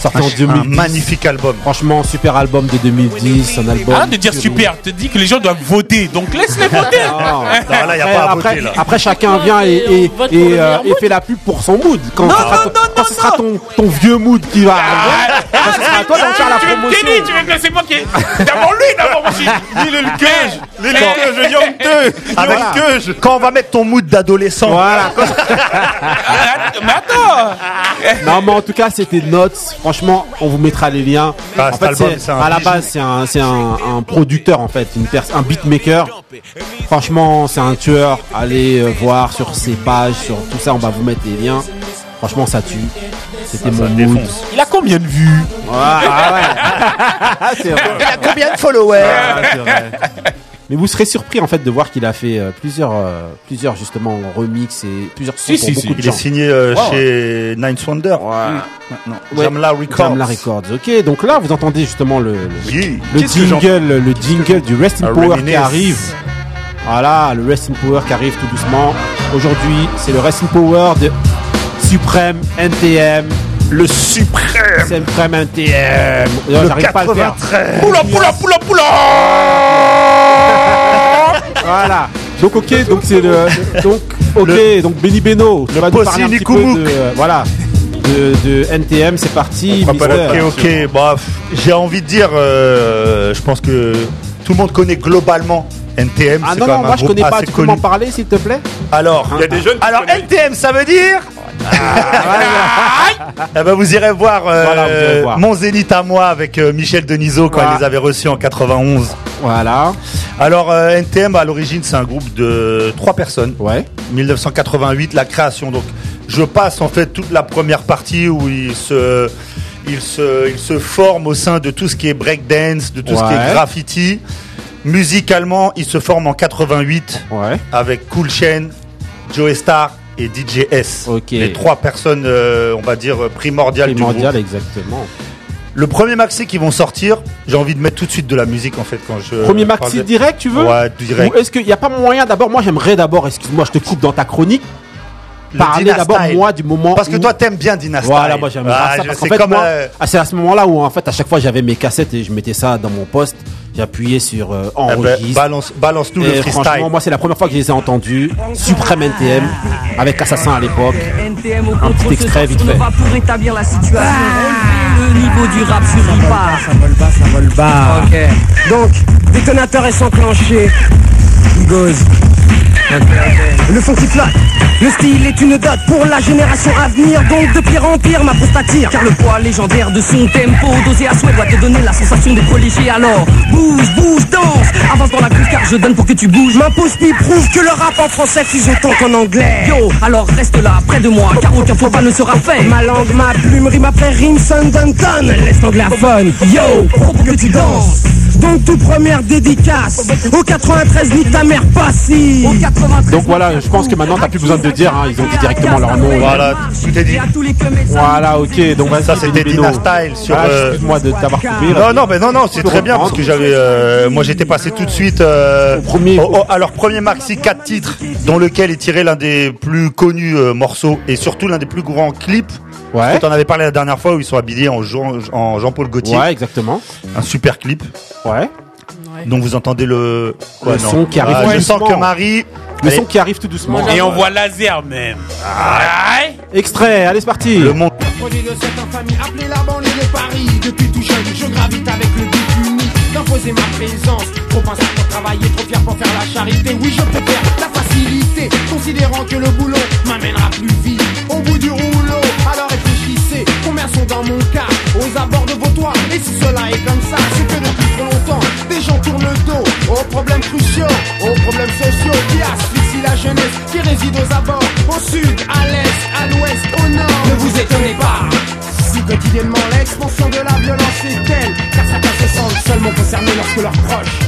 sorti en Un 2010. magnifique album. Franchement, super album de 2010, un album. Arrête de dire super, te dis que les gens doivent voter, donc laisse-les voter. Non, Non, [LAUGHS] là, y a après, pas à après- voter, là. après, chacun vient et, et, et, euh, et fait la pub pour son mood. Quand Non, ce sera, non, ton, non, quand non, ce sera ton, ton vieux mood qui va arriver, Ah, quand ce sera à toi d'en faire la tu veux tu veux que c'est moi qui. D'abord lui, d'abord moi aussi. Il est le queuge Il est le Eh, queuge, Young Deux Ah, Young voilà. queuge Quand on va mettre ton mood d'adolescent, Voilà. [LAUGHS] Mais attends. Non, mais en tout cas, c'était Notes. Franchement, on vous mettra les liens. Ah, en fait, album, c'est- c'est un à la base, c'est un, c'est un, un producteur en fait, une pers- un beatmaker. Franchement, c'est un tueur. Allez euh, voir sur ses pages, sur tout ça, on va vous mettre les liens. Franchement, ça tue. C'était mon mood. Il a combien de vues Ah, ouais. [LAUGHS] c'est vrai. Il a combien de followers Ah, c'est vrai. [LAUGHS] Mais vous serez surpris en fait de voir qu'il a fait euh, plusieurs, euh, plusieurs justement remix et plusieurs sons Si, pour si, beaucoup si. de Il est gens. signé euh, Wow. chez Ninth Wonder. Ouais. Jamla Records. Jamla Records. Ok, donc là vous entendez justement le, le, Yeah. le Qu'est-ce que j'en- jingle, le jingle du Rest in Un Power reminisce. qui arrive. Voilà, le Rest in Power qui arrive tout doucement. Aujourd'hui, c'est le Rest in Power de Supreme NTM. Le suprême. Supreme NTM. Le J'arrive pas à le faire. 93. Poula, poula, poula, poula [LAUGHS] Voilà. Donc ok, donc c'est le donc ok, donc Benny Beno, tu le vas nous parler un petit peu de euh, voilà de, de NTM, c'est parti. Ok, Mister. ok. Bah, f- j'ai envie de dire, euh, je pense que tout le monde connaît globalement NTM. Ah c'est non quand non, même moi je groupe connais pas. assez Tu peux connu. m'en parler s'il te plaît Alors, Il y a des jeunes qui alors connaissent. NTM, ça veut dire Eh ben, vous irez voir, euh, Voilà, vous irez voir. mon zénith à moi avec euh, Michel Denisot quand Voilà. il les avait reçus en 91. Voilà. Alors euh, NTM à l'origine c'est un groupe de trois personnes. Ouais. 1988 la création. Donc je passe en fait toute la première partie où il se il se il se forme au sein de tout ce qui est breakdance, de tout ce qui Ouais. est graffiti. Musicalement, il se forme en 88 Ouais. avec Cool Chain, Joe Star et DJ S. Ok. Les trois personnes, euh, on va dire, primordiales Primordial du groupe. exactement. Le premier maxi qui vont sortir, j'ai envie de mettre tout de suite de la musique en fait quand je. Premier maxi de- direct, tu veux Ouais, direct. Est-ce qu'il n'y a pas moyen d'abord Moi j'aimerais d'abord, excuse-moi, je te coupe dans ta chronique. Le Parler Dina d'abord moi du moment Parce que où- toi t'aimes bien Dynasty. Voilà, moi j'aime bien ça. Parce qu'en fait, moi, euh, ah, c'est à ce moment-là où en fait à chaque fois j'avais mes cassettes et je mettais ça dans mon poste. J'appuyais sur euh, eh ben, enregistre. balance, balance-nous le Et freestyle. franchement, moi, c'est la première fois que je les ai entendus. Suprême NTM, avec Assassin à l'époque. Un petit extrait vite fait. pour établir la situation. Le niveau du rap sur Ça vole bas, ça vole bas. Ok. Donc, détonateur est enclenché. Goes. Le fond qui. Le style est une dot pour la génération à venir. Donc de pire en pire, ma poste attire. Car le poids légendaire de son tempo, dosé à souhait, doit te donner la sensation d'être léger. Alors, bouge, bouge, danse. Avance dans la groove car je donne pour que tu bouges. Ma pose qui prouve que le rap en français fuse autant qu'en anglais. Yo, alors reste là, près de moi, car aucun faux pas ne sera fait. Ma langue, ma plume, rime après rime, son Duncan. Laisse fun. Yo, pour que tu danses. Donc toute première dédicace Au 93 ni ta mère 93 Donc voilà, je pense que maintenant t'as plus besoin de dire. hein, ils ont dit directement leur nom. Voilà, tout est dit. Voilà, ok. Donc vas-y, Ça c'était Beno. Dynastyle sur. Ah, euh, Excuse-moi de t'avoir coupé. là. Non, non, mais non, non, c'est très bien parce que j'avais. euh, moi, j'étais passé tout de suite euh, Au premier- au- au- à leur premier maxi 4 titres, dont lequel est tiré l'un des plus connus euh, morceaux et surtout l'un des plus grands clips. Ouais. Tu en avais parlé la dernière fois où ils sont habillés en Jean- en Jean-Paul Gaultier. Ouais, exactement. Un super clip. Ouais. dont vous entendez le, Le son qui arrive Ah, Je doucement. sens que Marie, Le Allez. son qui arrive tout doucement. Et on voit laser même. Ouais. Extrait, allez c'est parti. Le monde. Produit de cette infamie, appelée la banlieue de Paris. Depuis tout jeune, je gravite avec le but unique d'imposer ma présence. Trop pensé pour travailler, trop fier pour faire la charité. Oui, je préfère la facilité, considérant que le boulot m'amènera plus vite au bout du rouleau. Combien sont dans mon cas aux abords de vos toits. Et si cela est comme ça, c'est que depuis trop longtemps, des gens tournent le dos aux problèmes cruciaux, aux problèmes sociaux qui asphyxient la jeunesse qui réside aux abords, au sud, à l'est, à l'ouest, au nord. Ne vous étonnez pas. Si quotidiennement l'expansion de la violence est telle, car certains se sentent seulement concernés lorsque leurs proches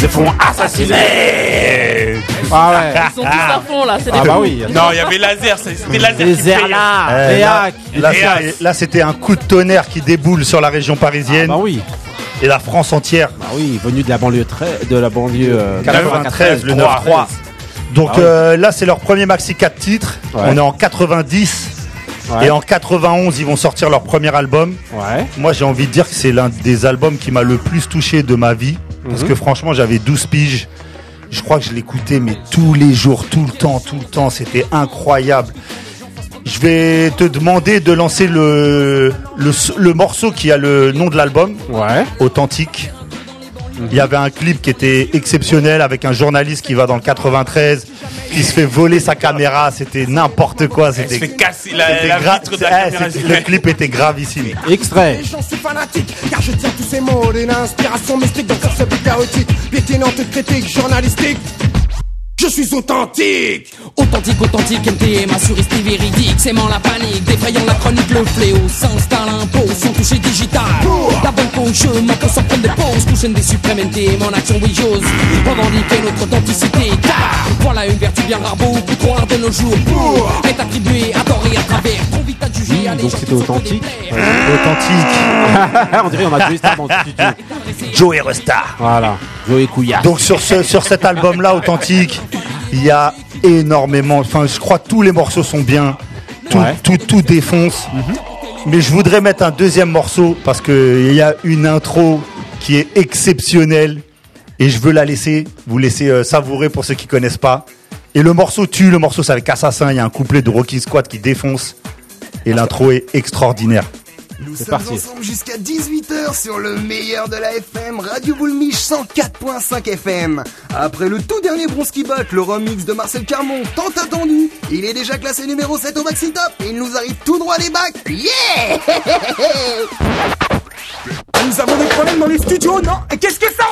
Se font assassiner. Ah ouais. Ils sont tous à fond là, c'est Ah des bah oui. Non, il y avait laser, c'est- c'était laser. Qui airs là. Euh, là, c'était- hacks. là, c'était un coup de tonnerre qui déboule sur la région parisienne Bah oui. et la France entière. Bah oui, venu de la banlieue très, de la banlieue euh, 93, le 93. 9-3. Donc Ah ouais. euh, là, c'est leur premier maxi 4 titres. Ouais. On est en 90. Ouais. Et en 91, ils vont sortir leur premier album. Ouais. Moi, j'ai envie de dire que c'est l'un des albums qui m'a le plus touché de ma vie. Parce Mhm. que franchement, j'avais 12 piges. Je crois que je l'écoutais, mais tous les jours, tout le temps, tout le temps. C'était incroyable. Je vais te demander de lancer le, le, le morceau qui a le nom de l'album, Ouais. Authentique. Il y avait un clip qui était exceptionnel avec un journaliste qui va dans le 93, qui se fait voler sa caméra. C'était n'importe quoi. C'était fait casser la, c'était la gra- vitre de la eh, caméra. c'était- le clip était gravissime. Extrait. J'en suis fanatique, car je tiens tous ces mots d'une inspiration mystique dans ce but chaotique, piétinante critique journalistique. Je suis authentique Authentique, authentique, MTM, assuriste véridique, sémant la panique, défrayant la chronique, le fléau s'installe impôt, son toucher digital. La bonne cause, je manque sans prendre des pauses, couchaine des suprêmes MTM en action, oui j'ose revendiquer notre authenticité, car voilà une vertu bien rare, beaucoup trop rare de nos jours, pour est attribuée à tort et à travers, trop vite à juger à des donc c'était authentique. pères. Authentique. [LAUGHS] On dirait on a Joey Star dans le studio. Joey Resta. Voilà. Joey Couillard. Donc sur ce sur cet album là authentique, il y a énormément enfin je crois que tous les morceaux sont bien. Tout Ouais. tout, tout défonce. Mais je voudrais mettre un deuxième morceau parce que il y a une intro qui est exceptionnelle et je veux la laisser vous laisser euh, savourer pour ceux qui connaissent pas. Et le morceau tue, le morceau c'est avec Assassin, il y a un couplet de Rocky Squad qui défonce et l'intro est extraordinaire. Nous sommes parti. ensemble jusqu'à 18h sur le meilleur de la FM, Radio Boulmiche 104.5 FM. Après le tout dernier Bronski Bat, le remix de Marcel Carmon, tant attendu, il est déjà classé numéro 7 au Maxi Top et il nous arrive tout droit des bacs. Yeah [LAUGHS] Nous avons des problèmes dans les studios, non? Et qu'est-ce que ça.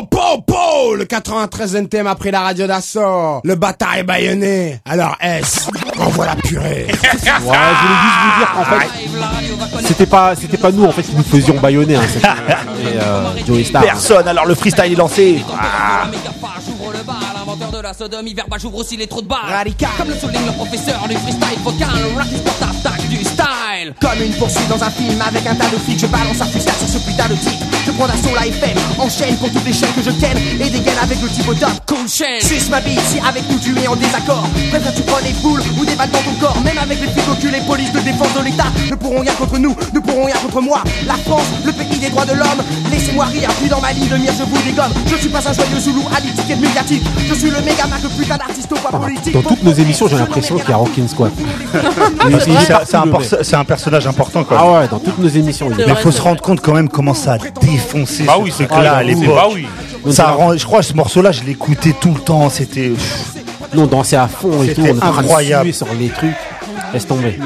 Po, po, po Le 93 NTM a pris la radio d'assaut. Le bâtard est baïonné. Alors S, envoie la purée. [LAUGHS] Ouais, je voulais juste vous dire qu'en fait, c'était pas, c'était pas nous en fait qui nous faisions baïonner. Hein, c'était euh, Joey Star. Personne, alors le freestyle est lancé. Inventeur de la sodomie verbale, j'ouvre aussi les trous de balle. Comme le souligne le professeur du freestyle vocal, attaque du style. Comme une poursuite dans un film avec un tas de flics, je balance un fusillade sur ce putain de titre. Je prends d'assaut la FM, enchaîne pour toutes les chaînes que je ken et dégaine avec le type au top. Cool chaîne. Suce ma bille, si avec nous tu es en désaccord. Préfère tu prends des boules ou des balles dans ton corps. Même avec les flics au cul, les polices de défense de l'État ne pourront rien contre nous, ne pourront rien contre moi. La France, le pays des droits de l'homme. Laissez-moi rire, puis dans ma ligne de mire, je vous dégomme. Je suis pas un joyeux zoulou addictique et médiatique. Je suis le méga marque putain d'artiste au pas politique. Dans toutes nos émissions, j'ai l'impression qu'il y a Rockin' Squad. [LAUGHS] C'est- un, personnage important quoi. Ah ouais, dans toutes nos émissions. il faut se rendre compte quand même comment ça a défoncé Bah ce oui, c'est clair, à l'époque. Bah oui. Ça rend, je crois que ce morceau-là, je l'écoutais tout le temps. C'était. Nous on dansait à fond et tout, on incroyable. sur les trucs. Laisse tomber.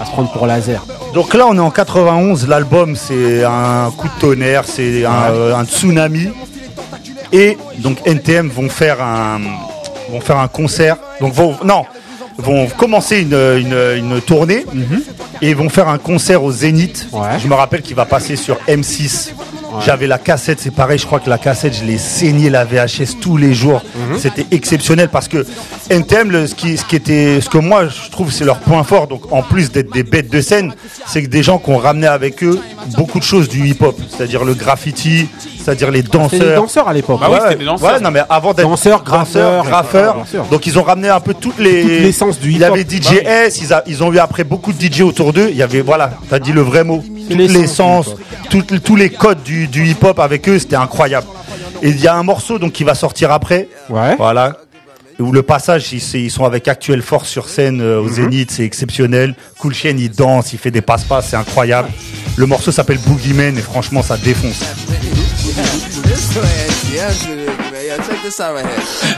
À se prendre pour laser. Donc là, on est en 91. L'album, c'est un coup de tonnerre, c'est un, euh, un tsunami. Et donc NTM vont faire un, vont faire un concert. Donc vont, non, vont commencer une, une, une tournée et vont faire un concert au Zénith. Ouais. Je me rappelle qu'il va passer sur M6. J'avais la cassette, c'est pareil, je crois que la cassette, je l'ai saignée la VHS tous les jours. C'était exceptionnel parce que NTM, le- ce, qui, ce qui était, ce que moi je trouve c'est leur point fort, donc en plus d'être des bêtes de scène, c'est que des gens qui ont ramené avec eux beaucoup de choses du hip-hop, c'est-à-dire le graffiti, c'est-à-dire les danseurs. C'était des danseurs à l'époque. Bah oui, Ouais, c'était des danseurs. ouais, non, mais avant d'être Danseurs, graffeurs, graffeurs, sûr. donc ils ont ramené un peu toutes les Toute l'essence du Il y avait DJ S, ils, a- ils ont eu après beaucoup de DJ autour d'eux. Il y avait voilà, t'as dit le vrai mot, toute l'essence tous les codes du, du hip-hop avec eux, c'était incroyable. Et il y a un morceau donc qui va sortir après. Ouais. Voilà. Où le passage, ils, sont avec Actuelle Force sur scène euh, au Zénith, c'est exceptionnel. Cool Chain, il danse, il fait des passe-passe, c'est incroyable. Le morceau s'appelle Boogeyman et franchement, ça défonce.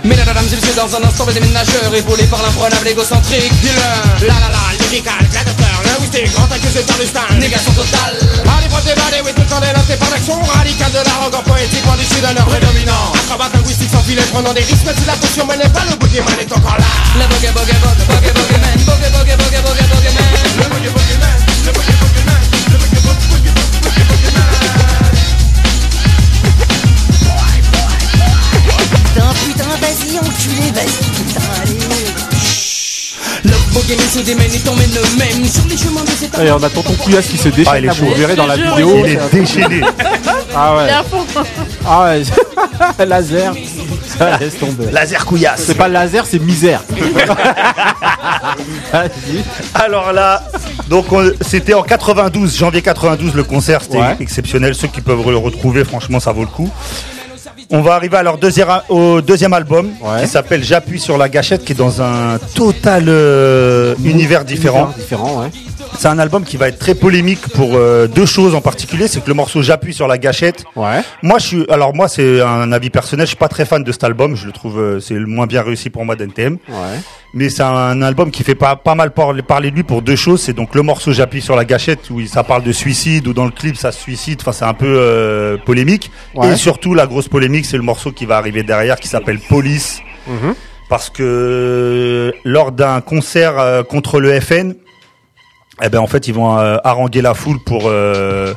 Mesdames, dames messieurs, dans un instant, les déménageurs épaulés par l'imprenable égocentrique dealer. La la la, lyrical, gladiateur, linguistique, grand accusé par le style, négation totale. À l'épreuve des balais, oui, tout le temps dénoté par l'action radicale de l'arrogant poétique, du d'un heure prédominant. Acrobate linguistique sans filet, prenant des risques, même si la potion menait pas, le boogeyman est encore là. Le boogie, boogie, boogie, boogie, boogie, man. Boogie, boogie, boogie, boogie, boogie, man. Le boogie, boogie, man. Putain, putain, vas-y, enculé, vas-y, putain, allez. Le boogeyman se démène et t'emmène le même sur les chemins de cet Allez, on a tonton Couillasse qui se déchaîne. Ah, il est là, vous chaud. verrez dans la jure, vidéo. Il est déchaîné. Ah ouais. Ah ouais. [LAUGHS] laser. Ça laisse tomber. Laser couillasse. C'est pas laser, c'est misère. [LAUGHS] Vas-y. Alors là, donc on- c'était en 92, janvier 92, le concert, c'était Ouais. exceptionnel. Ceux qui peuvent le retrouver, franchement, ça vaut le coup. On va arriver à leur deuxième, au deuxième album, Ouais. qui s'appelle J'appuie sur la gâchette, qui est dans un total euh, univers différent. Différent, ouais. C'est un album qui va être très polémique pour euh, deux choses en particulier. C'est que le morceau J'appuie sur la gâchette. Ouais. Moi, je suis. Alors moi, c'est un avis personnel. Je suis pas très fan de cet album. Je le trouve, euh, c'est le moins bien réussi pour moi d'NTM. Mais c'est un album qui fait pas, pas mal parler, de lui pour deux choses. C'est donc le morceau J'appuie sur la gâchette où ça parle de suicide ou dans le clip ça se suicide. Enfin, c'est un peu euh, polémique. Ouais. Et surtout, la grosse polémique, c'est le morceau qui va arriver derrière qui s'appelle Police. Mhm. Parce que euh, lors d'un concert euh, contre le FN, eh ben en fait ils vont euh, haranguer la foule pour euh,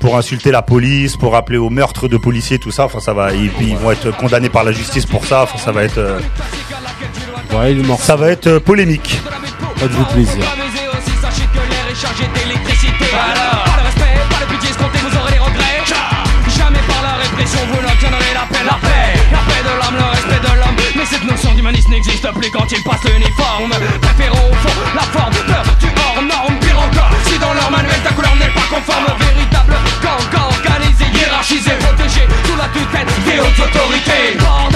pour insulter la police, pour appeler au meurtre de policiers, tout ça. Enfin ça va, puis ils vont être condamnés par la justice pour ça. Enfin ça va être Ouais, le morceau. ça va être euh, polémique. Faites-vous plaisir. Amusez aussi, sachez que l'air est chargé d'électricité. Alors, pas de respect, pas de pitié escompté, vous aurez des regrets. Jamais par la répression, vous n'obtiendrez la paix. La paix, la paix de l'homme, le respect de l'homme. Mais cette notion d'humanisme n'existe plus quand il passe l'uniforme. Préférons au fond la forme, peur du hors norme. Pire encore, si dans leur manuel ta couleur n'est pas conforme. Véritable organisé, hiérarchisé, protégé sous la tutelle des hautes autorités.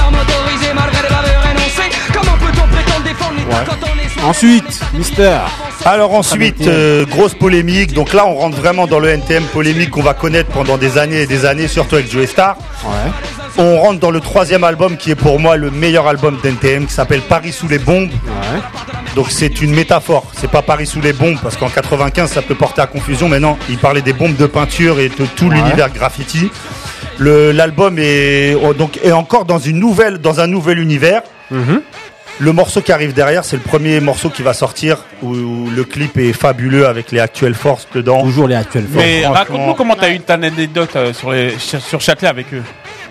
Ensuite, Mister. Alors ensuite, euh, grosse polémique. Donc là, on rentre vraiment dans le NTM polémique qu'on va connaître pendant des années et des années, surtout avec Joe Star. Ouais. On rentre dans le troisième album qui est pour moi le meilleur album d'NTM qui s'appelle Paris sous les bombes. Ouais. Donc c'est une métaphore. C'est pas Paris sous les bombes parce qu'en 95 ça peut porter à confusion. Mais non, il parlait des bombes de peinture et de tout Ouais. l'univers graffiti. L'album est oh, donc est encore dans une nouvelle dans un nouvel univers. Mhm. Le morceau qui arrive derrière, c'est le premier morceau qui va sortir où, où le clip est fabuleux avec les actuelles forces dedans. Toujours les actuels forces. Mais raconte-nous comment t'as eu ta anecdote euh, sur, les, sur Châtelet avec eux.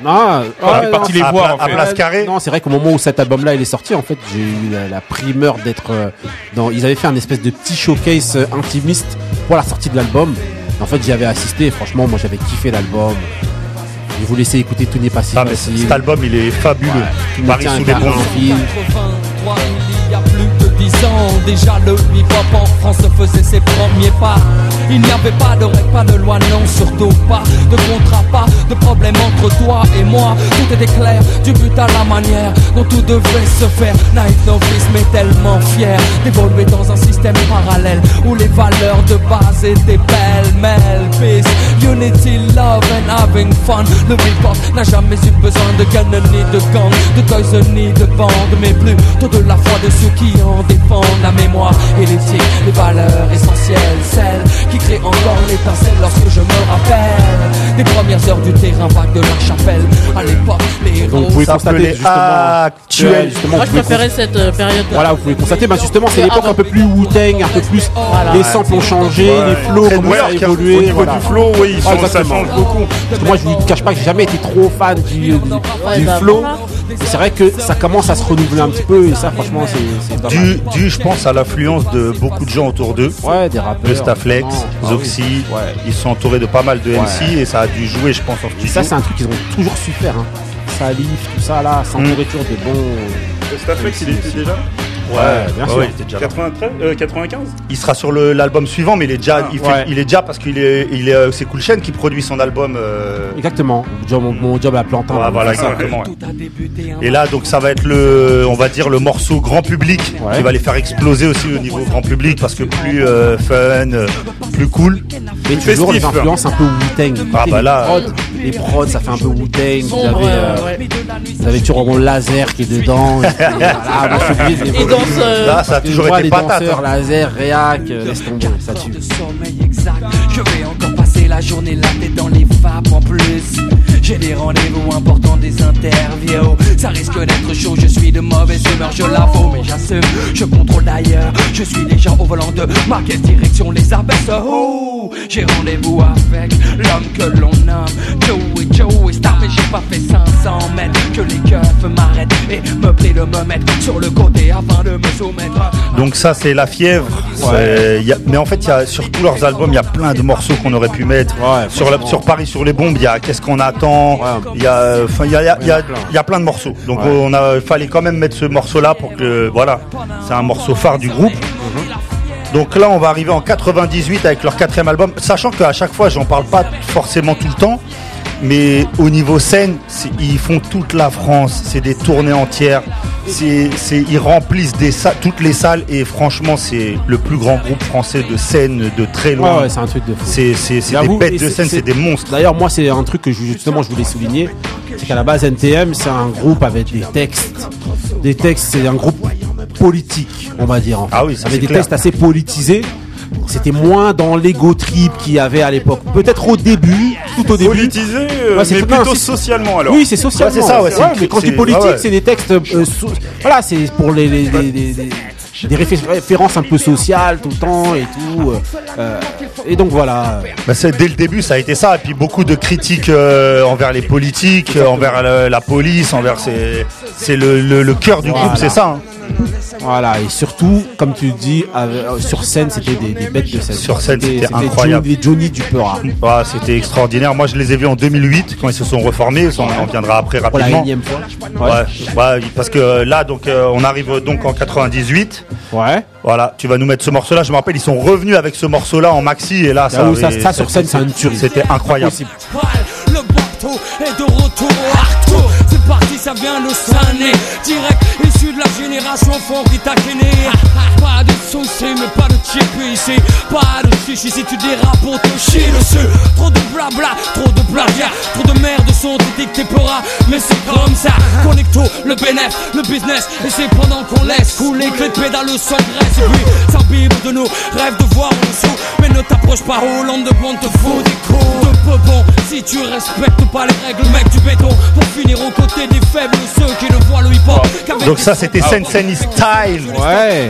Non, Quand ouais, t'es parti non, les à voir, Pla- en à. Place Carrée. Non, c'est vrai qu'au moment où cet album-là il est sorti, en fait, j'ai eu la, la primeur d'être euh, dans. Ils avaient fait un espèce de petit showcase euh, intimiste pour la sortie de l'album. En fait, j'y avais assisté. et Franchement, moi, j'avais kiffé l'album. Je vous laissais écouter Tout n'est pas si Ah, facile. cet album il est fabuleux. Me Paris sous les cœur, déjà le hip-hop en France faisait ses premiers pas. Il n'y avait pas de règles, pas de loi, non, surtout pas de contrat, pas de problème entre toi et moi. Tout était clair, du but à la manière dont tout devait se faire. Night Novice, mais tellement fier d'évoluer dans un système parallèle où les valeurs de base étaient pêle-mêle. Peace, unity, love and having fun. Le hip-hop n'a jamais eu besoin de canon ni de gang, de toys ni de bande, mais plutôt de la foi de ceux qui en la mémoire et l'éthique, les valeurs essentielles, celles qui créent encore l'étincelle lorsque je me rappelle des premières heures du terrain vague de la chapelle. À l'époque, les héros Donc, vous pouvez constater justement. Actuel. justement, Moi, je préférais cette euh, période. Voilà, vous pouvez constater, bah justement, c'est l'époque un peu plus Wu-Tang, un peu plus. Voilà. Les samples ont changé, Ouais. les flows York, évoluer. Au niveau voilà. du flow, oui, ils Ouais, sont- ça change beaucoup. Parce que moi, je vous cache pas que j'ai jamais été trop fan du, du, du bah, flow. Et C'est vrai que ça commence à se renouveler un petit peu, et ça, franchement, c'est mal. Dû, dû, je pense, à l'affluence de beaucoup de gens autour d'eux. Ouais, des rappeurs. Le notamment. Ah Zoxy, oui. Ouais. ils sont entourés de pas mal de MC et ça a dû jouer, je pense, en Et studio. ça, c'est un truc qu'ils ont toujours su faire. Hein. Salif, tout ça, là, sans Mm. nourriture de bons. Le Stafflex, il était déjà Ouais, bien sûr. ouais, il était déjà là. 93, euh, 95 Il sera sur le- l'album suivant, mais il est déjà, il, fait- ouais. il est déjà parce qu'il est, il est, euh, c'est Cool Chain qui produit son album. euh, Exactement. Job- mon, mon job à Plantin. Ouais, donc, voilà, c'est ça. exactement. ouais. Et là, donc, ça va être le, on va dire, le morceau grand public qui va les faire exploser aussi au niveau grand public parce que plus euh, fun, euh, plus cool. Mais toujours les influences un peu Wu-Tang. Ah bah là, les prods, les prods, ça fait un peu Wu-Tang. Vous avez, euh, euh, ouais. vous avez toujours mon laser qui est dedans. [LAUGHS] et puis, voilà, moi, je suis obligé de les Il voir. Danse, euh, Là, ça a toujours été les patate. danseurs, hein. laser, réac, euh, laisse tomber, ça tue. de sommeil exact. Je vais encore passer la journée là, tête dans les vapes en plus. J'ai des rendez-vous importants, des interviews. Ça risque d'être chaud, je suis de mauvaise humeur, je l'avoue, mais j'assume. Je contrôle d'ailleurs, je suis déjà au volant de ma caisse direction les abaisse. Oh, j'ai rendez-vous avec l'homme que l'on nomme Joey Joey Star, mais j'ai pas fait 500 mètres. Que les keufs m'arrêtent et me prient de me mettre sur le côté afin de me soumettre. Donc ça c'est la fièvre. Y a- mais en fait, il y a, sur tous leurs albums, il y a plein de morceaux qu'on aurait pu mettre. Sur, la- franchement. sur Paris sur les bombes, il y a Qu'est-ce qu'on attend. Il y a, enfin, il y a, y a- il y a- il y a plein de morceaux. Donc on a, fallait quand même mettre ce morceau-là pour que, voilà, c'est un morceau phare du groupe. Donc là, on va arriver en 98 avec leur quatrième album, sachant qu'à chaque fois, j'en parle pas forcément tout le temps. Mais au niveau scène, ils font toute la France, c'est des tournées entières, c'est, ils remplissent des sa- toutes les salles et franchement c'est le plus grand groupe français de scène de très loin. Ouais, ouais, c'est un truc de fou. C'est, des bêtes de scène, c'est des monstres. D'ailleurs, moi, c'est un truc que justement je voulais souligner, c'est qu'à la base NTM, c'est un groupe avec des textes, des textes, c'est un groupe politique, on va dire. En fait. Ah oui, ça, avec des clair. textes assez politisés. C'était moins dans l'ego trip qu'il y avait à l'époque. Peut-être au début, tout au début. Politisé, euh, Ouais, c'est mais plutôt socialement alors. Oui, c'est socialement. Ouais, c'est ça, ouais, c'est- mais quand je dis c'est- politique, ouais, ouais. c'est des textes. euh, so- voilà, c'est pour les, les- les- les- les- des réfé- références un peu sociales tout le temps et tout. euh, euh, et donc voilà. Bah, c'est- dès le début, ça a été ça. Et puis beaucoup de critiques euh, envers les politiques, envers la, la police, envers c'est, c'est le, le- le cœur du Voilà. groupe, c'est ça. hein. Voilà, et surtout, comme tu dis, euh, sur scène, c'était des, des bêtes de scène. Sur scène, c'était incroyable. Johnny, les Johnny du c'était extraordinaire. Moi, je les ai vus en 2008 quand ils se sont reformés. On en viendra après Pour la rapidement. énième fois. Ouais. ouais, parce que euh, là, donc, euh, on arrive donc en 98. Ouais. Voilà, tu vas nous mettre ce morceau-là. Je me rappelle, ils sont revenus avec ce morceau-là en maxi et là, ça, ça, avait- ça, sur scène, c'est une tuerie. C'était incroyable. Impossible. Le bateau est de retour au Arto C'est parti, ça vient Sané Direct de la génération funky taquené Pas de soucis, mais pas de chip ici. Pas de chichi si tu dérapes pour te chier dessus Trop de blabla, trop de plagiat Trop de merde sont dictées pora Mais c'est comme ça Connecto, le bénéf, le business. Et c'est pendant qu'on laisse couler que les pédales s'engraissent Et puis s'imbibe de nous, rêve de voir en dessous Mais ne t'approche pas Hollande de bon te fout des coups. De peu bon Si tu respectes pas les règles mec du béton Pour finir aux côtés des faibles Ceux qui ne voient le hip-hop qu'avec Donc ça, c'était sons- Sensei Style. Ouais.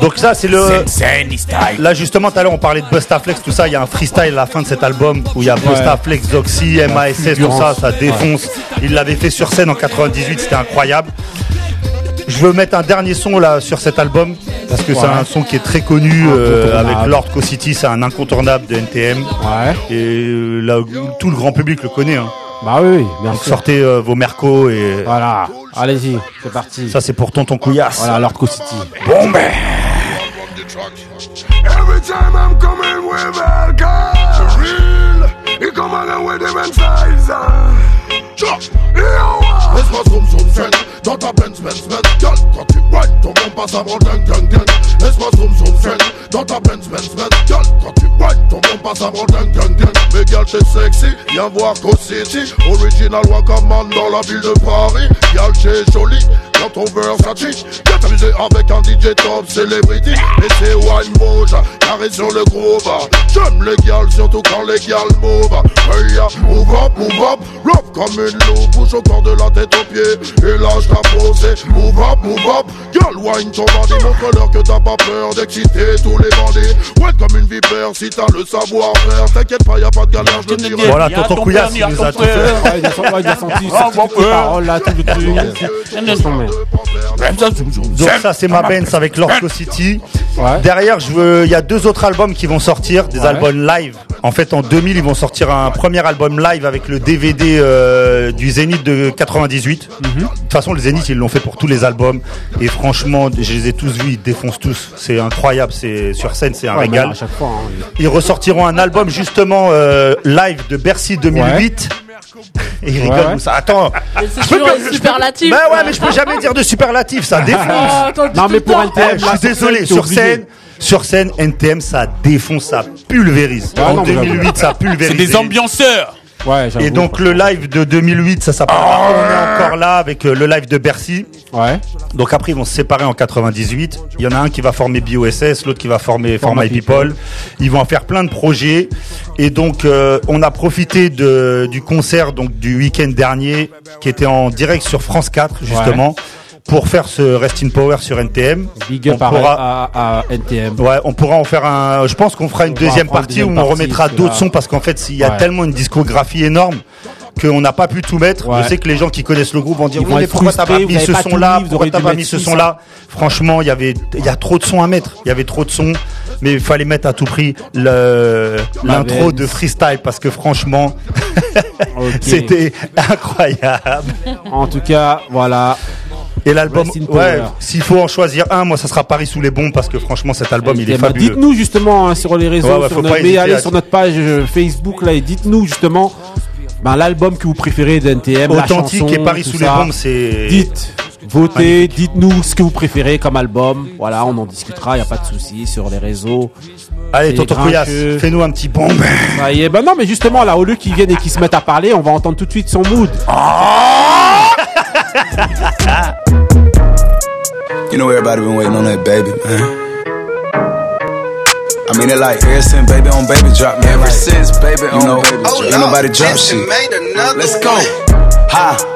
Donc ça, c'est le. Sensei style. Là justement tout à l'heure on parlait de Bustaflex, tout ça, il y a un freestyle à la fin de cet album où il y a Bustaflex, Zoxy, MASS, tout ça, ça défonce. Il l'avait fait sur scène en 98, c'était incroyable. Je veux mettre un dernier son là sur cet album parce que c'est un son qui est très connu euh, avec Lord Co City, c'est un incontournable de NTM Ouais. et euh, là tout le grand public le connaît. Hein. Bah oui, oui, bien Donc sûr. sortez euh, vos mercos et Voilà. Allez-y, c'est parti. ça c'est pour Tonton Couillasse. Voilà, Lord Co City. Bon ben. Every time I'm coming with alcohol, real, he come with them size. Zen, dans ta Benz Benz Benz quand tu whine, ton bon passe avant ding ding ding Laisse-moi zoom zoom zen, dans ta Benz Benz Benz quand tu whine, ton bon passe avant ding ding ding Mais girl, t'es sexy, viens voir Co City Original Wakaman dans la ville de Paris Girl, t'es jolie, dans ton Versace Viens t'amuser avec un DJ top celebrity. Et c'est wine bouge, carré sur le groove J'aime les gals, surtout quand les gals move Hey, ya, move up, move up, rough comme une loupe Bouge au corps de la tête aux pieds. Et lâche ta posée Move up, move up, girl, wine ton bandit. Montre-leur que t'as pas peur d'exciter tous les bandits. Ouais, comme une vipère, si t'as le savoir-faire. T'inquiète pas, y'a pas de galère, je te dirai Voilà, Il y a Tonton ton Couillasse, il nous a tout fait. Ouais, il a senti, il a senti, Ah, les paroles là, tout le truc. Donc ça c'est ma Benz avec Lord Co City. Ouais. Derrière, je veux, il y a deux autres albums qui vont sortir, des Ouais. albums live. En fait, en 2000, ils vont sortir un premier album live avec le DVD euh, du Zénith de 98. Mhm. De toute façon, le Zénith, ils l'ont fait pour tous les albums. Et franchement, je les ai tous vus, ils défoncent tous. C'est incroyable. C'est sur scène, c'est un Ouais, régal. à chaque fois. hein. Ils ressortiront un album justement euh, live de Bercy 2008. Et il rigole, Ouais, ouais. Moussa. Attends. Mais c'est peux superlatifs. Bah ouais, mais je peux jamais dire de superlatif, ça défonce. Ah, attends, dis Non, mais pour un Eh, je suis sur désolé, sur scène, sur scène, NTM, ça défonce, ça pulvérise. Ah en non, mais j'avoue. 2008, ça pulvérise. C'est des ambianceurs. Ouais. Et donc le live de 2008, ça s'appelle On est encore là avec euh, le live de Bercy. Ouais. Donc après ils vont se séparer en 98. Il y en a un qui va former BOSS, l'autre qui va former Format Format People. Ils vont en faire plein de projets. Et donc euh, on a profité de, du concert donc du week-end dernier qui était en direct sur France 4 justement pour faire ce Rest in Power sur NTM. Big up On à, pourra- à, à NTM. Ouais, on pourra en faire un. Je pense qu'on fera une On deuxième partie deuxième où on remettra d'autres là- sons parce qu'en fait, il y a Ouais. tellement une discographie énorme qu'on n'a pas pu tout mettre. Ouais. Je sais que les gens qui connaissent le groupe vont dire oui, mais pourquoi t'as pas mis ce mis, vous Pourquoi t'as pas mis ce ci, son-là? Franchement, il y avait, il y a trop de sons à mettre. Il y avait trop de sons, mais il fallait mettre à tout prix l'intro de freestyle parce que franchement, [LAUGHS] c'était incroyable. En tout cas, voilà. Et l'album, ouais, s'il faut en choisir un, moi, ça sera Paris sous les bombes parce que franchement, cet album, il est Eh fabuleux. Dites-nous justement hein, sur les réseaux, Ouais, ouais, sur notre- mais allez à- sur notre page euh, Facebook là et dites-nous justement ben, l'album que vous préférez d'NTM, la Authentique chanson, et Paris sous les bombes, c'est. Dites, votez, dites-nous ce que vous préférez comme album. Voilà, on en discutera, y a pas de souci sur les réseaux. Allez, tonton Couillasse, fais-nous un petit bombe. Ça y est, ben non, mais justement là, au lieu qu'ils viennent et qu'ils se mettent à parler, on va entendre tout de suite son mood. [LAUGHS] You know everybody been waiting on that baby, man. I mean it like ever since baby on baby drop, man. Ever since baby you know, baby drop. Ain't nobody drop shit. Let's go. Ha.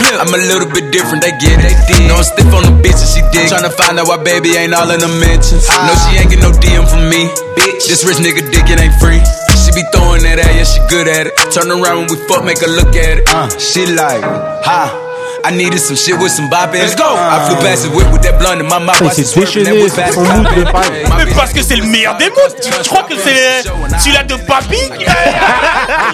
I'm a little bit different, they get it. They. No, I'm stiff on the bitch and she dig. Tryna find out why baby ain't all in the mentions. No, she ain't get no DM from me. Bitch, this rich nigga dick, it ain't free. She be throwing that at, yeah, she good at it. Turn around when we fuck, make her look at it. Uh, she like, ha. I needed some shit with some bop. Let's go. I flew past the whip with that blunt in my mouth. That déchaîné son mood de paille. Mais parce que c'est le meilleur des moods. Tu tu crois que c'est celui-là de Papy?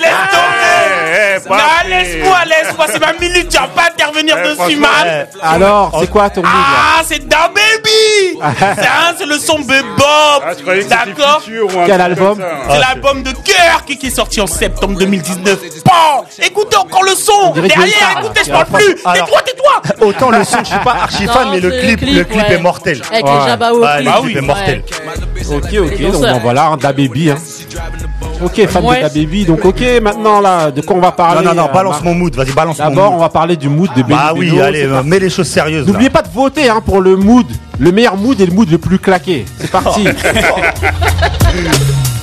Laisse tomber. Non, laisse-moi, laisse-moi. C'est ma minute. Tu vas pas intervenir dessus, man. Alors, c'est quoi ton mood Ah, c'est Da Baby. [LAUGHS] C'est c'est le son Bebop. Ah, je D'accord. Quel album? ça. C'est l'album de cœur qui est sorti en septembre 2019. Bon, écoutez encore le son. Derrière, écoutez, je parle plus. Tais-toi, tais-toi. [LAUGHS] Autant le son, je suis pas archi fan, Non, mais le clip, le clip est mortel. Avec les clips. le Bah clip oui. est mortel. Ok, ok, donc voilà, hein, Da Baby. Hein. Ok, fan Ouais. de Da Baby. Donc ok, maintenant là, de quoi on va Non, parler non, non, euh, balance mon mood, vas-y, balance mon D'abord, on mood. va parler du mood de Benny Bah oui, Beno, allez, mets les choses sérieuses. N'oubliez pas de voter hein, pour le mood, le meilleur mood et le mood le plus claqué. C'est parti. [LAUGHS] [LAUGHS]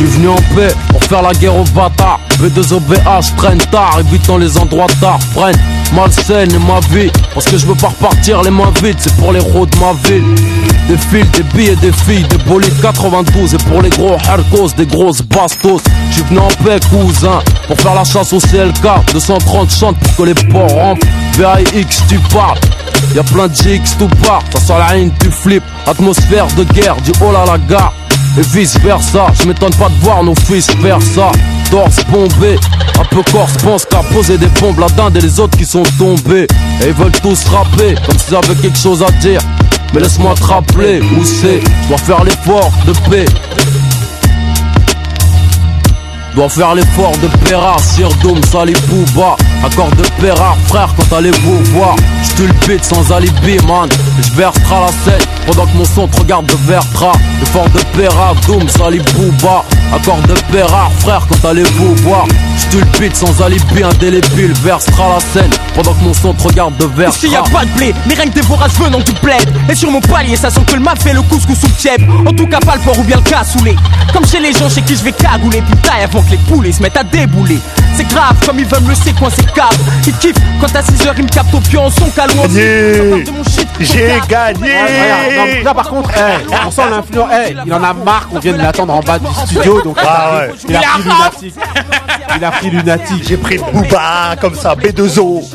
suis venu en paix pour faire la guerre aux bâtards. B2OBH traîne tard, évitant les endroits tard. Prenne malsaine et ma vie. Parce que je veux pas repartir les mains vides, c'est pour les routes de ma ville. Des fils, des billets, des filles, des bolides 92. Et pour les gros harcos, des grosses bastos. Je suis venu en paix, cousin, pour faire la chasse au CLK. 230 chantes pour que les porcs rentrent. VAX, tu parles. Y'a plein de GX tout part, ça sent la haine, tu flippes. Atmosphère de guerre, du oh là la gare et vice versa. Je m'étonne pas de voir nos fils faire ça. Torse bombé, un peu corse pense qu'à poser des bombes la dinde et les autres qui sont tombés. Et ils veulent tous rapper comme s'ils avaient quelque chose à dire. Mais laisse-moi te rappeler où c'est. Dois faire l'effort de paix. Dois faire l'effort de Pérard, Sirdoum, Sali Bouba Accord de Pérard, frère, quand allez-vous voir. J'tue le beat sans alibi, man. J'versera la scène pendant que mon son te regarde de Vertra. L'effort de Pérard, Doom, Sali Bouba Accord de paix rare, frère, quand allez-vous voir. Stulpide sans alibi, indélébile, versera la scène Pendant que mon son te regarde de vers Ici y a pas de blé, que des voraces venant tout plaide Et sur mon palier, ça sent que le fait le couscous sous le En tout cas pas le porc ou bien le cassoulet. Comme chez les gens chez qui je vais cagouler Putain que les poulets se mettent à débouler C'est grave comme ils veulent me laisser coincer câble Ils kiffent quand à 6h ils me captent au pied en son calou. J'ai gagné Ouais, là par contre, eh, on sent l'influence. eh, il en a marre qu'on vienne l'attendre en bas du studio, donc Ah ouais. il a pris lunatique. Il a pris lunatique. J'ai pris Booba comme ça, B2O. [LAUGHS]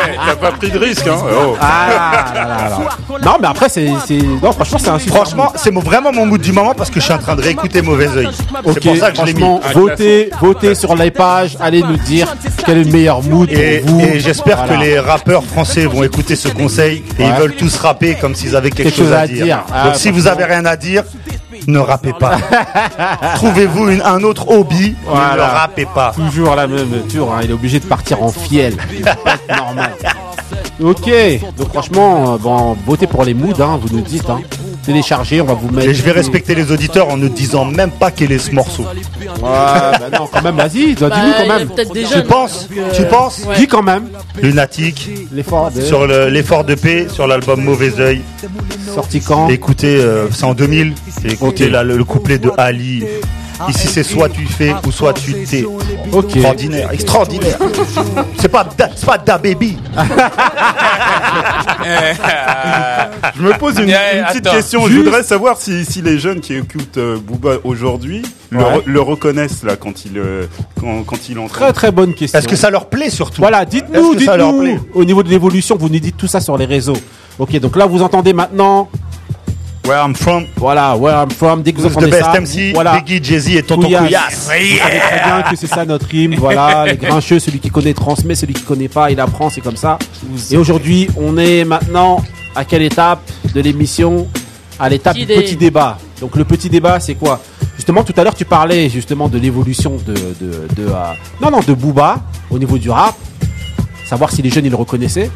Ouais, T'as pas pris de risque, hein oh. Ah, là, là, là. Non, mais après, c'est. c'est- Non, franchement, c'est un super Franchement, c'est mon- vraiment mon mood du moment parce que je suis en train de réécouter Mauvais Oeil. C'est pour ça que je. Franchement, votez, votez sur les pages, allez nous dire quel est le meilleur mood Et, pour vous. et j'espère Voilà. que les rappeurs français vont écouter ce conseil et ils veulent tous rapper comme s'ils avaient quelque, chose à dire. Ah, Donc si vous avez rien à dire, ne rappez pas. [LAUGHS] Trouvez-vous un autre hobby, mais ne Voilà. rappez pas. Toujours la même tour, hein, il est obligé de partir en fiel. Normal. Ok, donc franchement, euh, bon, votez pour les moods, hein, vous nous dites. Hein. Téléchargez, on va vous mettre. Et je vais respecter les auditeurs en ne disant même pas quel est ce morceau. Ouais, bah non, quand même, vas-y, dis-nous Bah, quand même. des Tu penses euh, Tu penses ouais. Dis quand même. Lunatique, L'effort de. sur le- l'effort de paix, sur l'album Mauvais Oeil. Sorti quand? Écoutez, euh, c'est en 2000. Et écoutez Ok. là, le, le couplet de Ali. Ici, c'est soit tu fais ou soit tu t'es. Ok. Extraordinaire, extraordinaire. c'est pas, Da- c'est pas Da Baby. [LAUGHS] Je me pose une, Yeah, une petite attends. question. Je voudrais savoir si, si les jeunes qui écoutent euh, Booba aujourd'hui le, Ouais. re- le reconnaissent là quand il euh, quand, quand il entend. Très très bonne question. Est-ce que ça leur plaît surtout Voilà, Est-ce dites-nous, que ça leur dites-nous. plaît Au niveau de l'évolution, vous nous dites tout ça sur les réseaux. Ok, donc là, vous entendez maintenant. Where I'm from, Voilà, where I'm from. Dès que vous who's the entendez best ça, MC, voilà. Biggie, Jay-Z et Tonton Couillasse. Couillasse. Vous savez très bien que c'est ça notre hymne. Voilà, [LAUGHS] les grincheux, celui qui connaît transmet, celui qui connaît pas, il apprend, c'est comme ça. Et aujourd'hui, on est maintenant à quelle étape de l'émission? À l'étape du petit débat. Donc le petit débat, c'est quoi? Justement, tout à l'heure, tu parlais justement de l'évolution de, de, de, euh, non non de Booba au niveau du rap, savoir si les jeunes ils le reconnaissaient.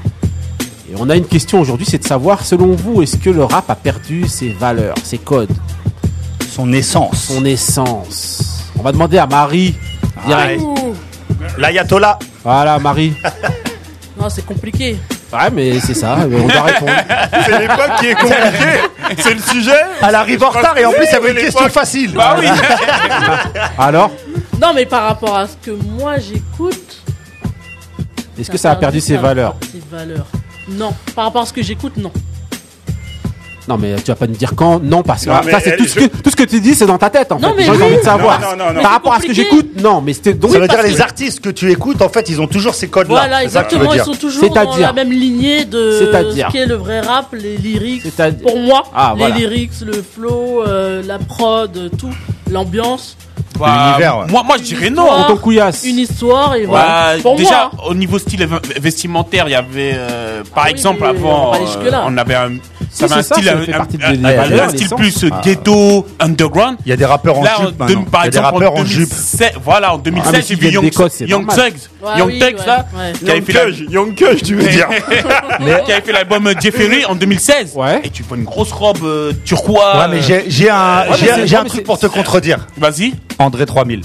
Et on a une question aujourd'hui, c'est de savoir, selon vous, est-ce que le rap a perdu ses valeurs, ses codes, Son essence. son essence On va demander à Marie. Direct. L'ayatollah. Voilà, Marie. [LAUGHS] Non, c'est compliqué. Ouais, mais c'est ça, on doit [LAUGHS] répondre. C'est l'époque qui est compliquée. C'est le sujet. Elle arrive en retard et en plus, elle veut une question facile. Bah oui. [LAUGHS] Alors, Non, mais par rapport à ce que moi j'écoute. est-ce que ça a perdu ses valeurs? Ses valeurs. Non. Par rapport à ce que j'écoute, non. Non, mais tu vas pas nous dire quand Non, parce que Non, mais ça, c'est elle- tout, ce je- que, tout ce que tu dis, c'est dans ta tête, en Non, fait. mais Les oui. envie de savoir. Non, non, non, non. Par rapport à ce que compliqué. j'écoute, non, mais c'était donc. Ça veut parce dire les que- artistes que tu écoutes, en fait, ils ont toujours ces codes-là. Voilà, C'est ça que tu veux exactement. Ils dire. sont toujours dans C'est-à-dire la même lignée de C'est-à-dire ce qu'est le vrai rap, les lyrics. C'est-à-dire- Pour moi, Ah, les voilà. lyrics, le flow, euh, la prod, tout, l'ambiance. Bah, L'univers, ouais. Moi, moi, je dirais non. Une histoire et voilà. Pour déjà, moi. au niveau style vestimentaire, il y avait, euh, par Ah oui, exemple, avant, on euh, on avait un, ça avait style, un, plus euh, Ah. ghetto, underground. Il y a des rappeurs en Là, jupe par Il y a des exemple, rappeurs en en jupe. 2016, voilà, en 2016, mais j'ai vu Young. Thugs, Ouais, Young oui, Thugs, ouais, là, ouais. qui avait Young fait la- Kush, Young Kush, tu veux dire. [LAUGHS] qui avait fait l'album Jeffery en 2016. Ouais. Et tu vois une grosse robe euh, turquoise. Ouais, mais j'ai j'ai un, j'ai un truc pour te contredire. Vas-y. André 3000.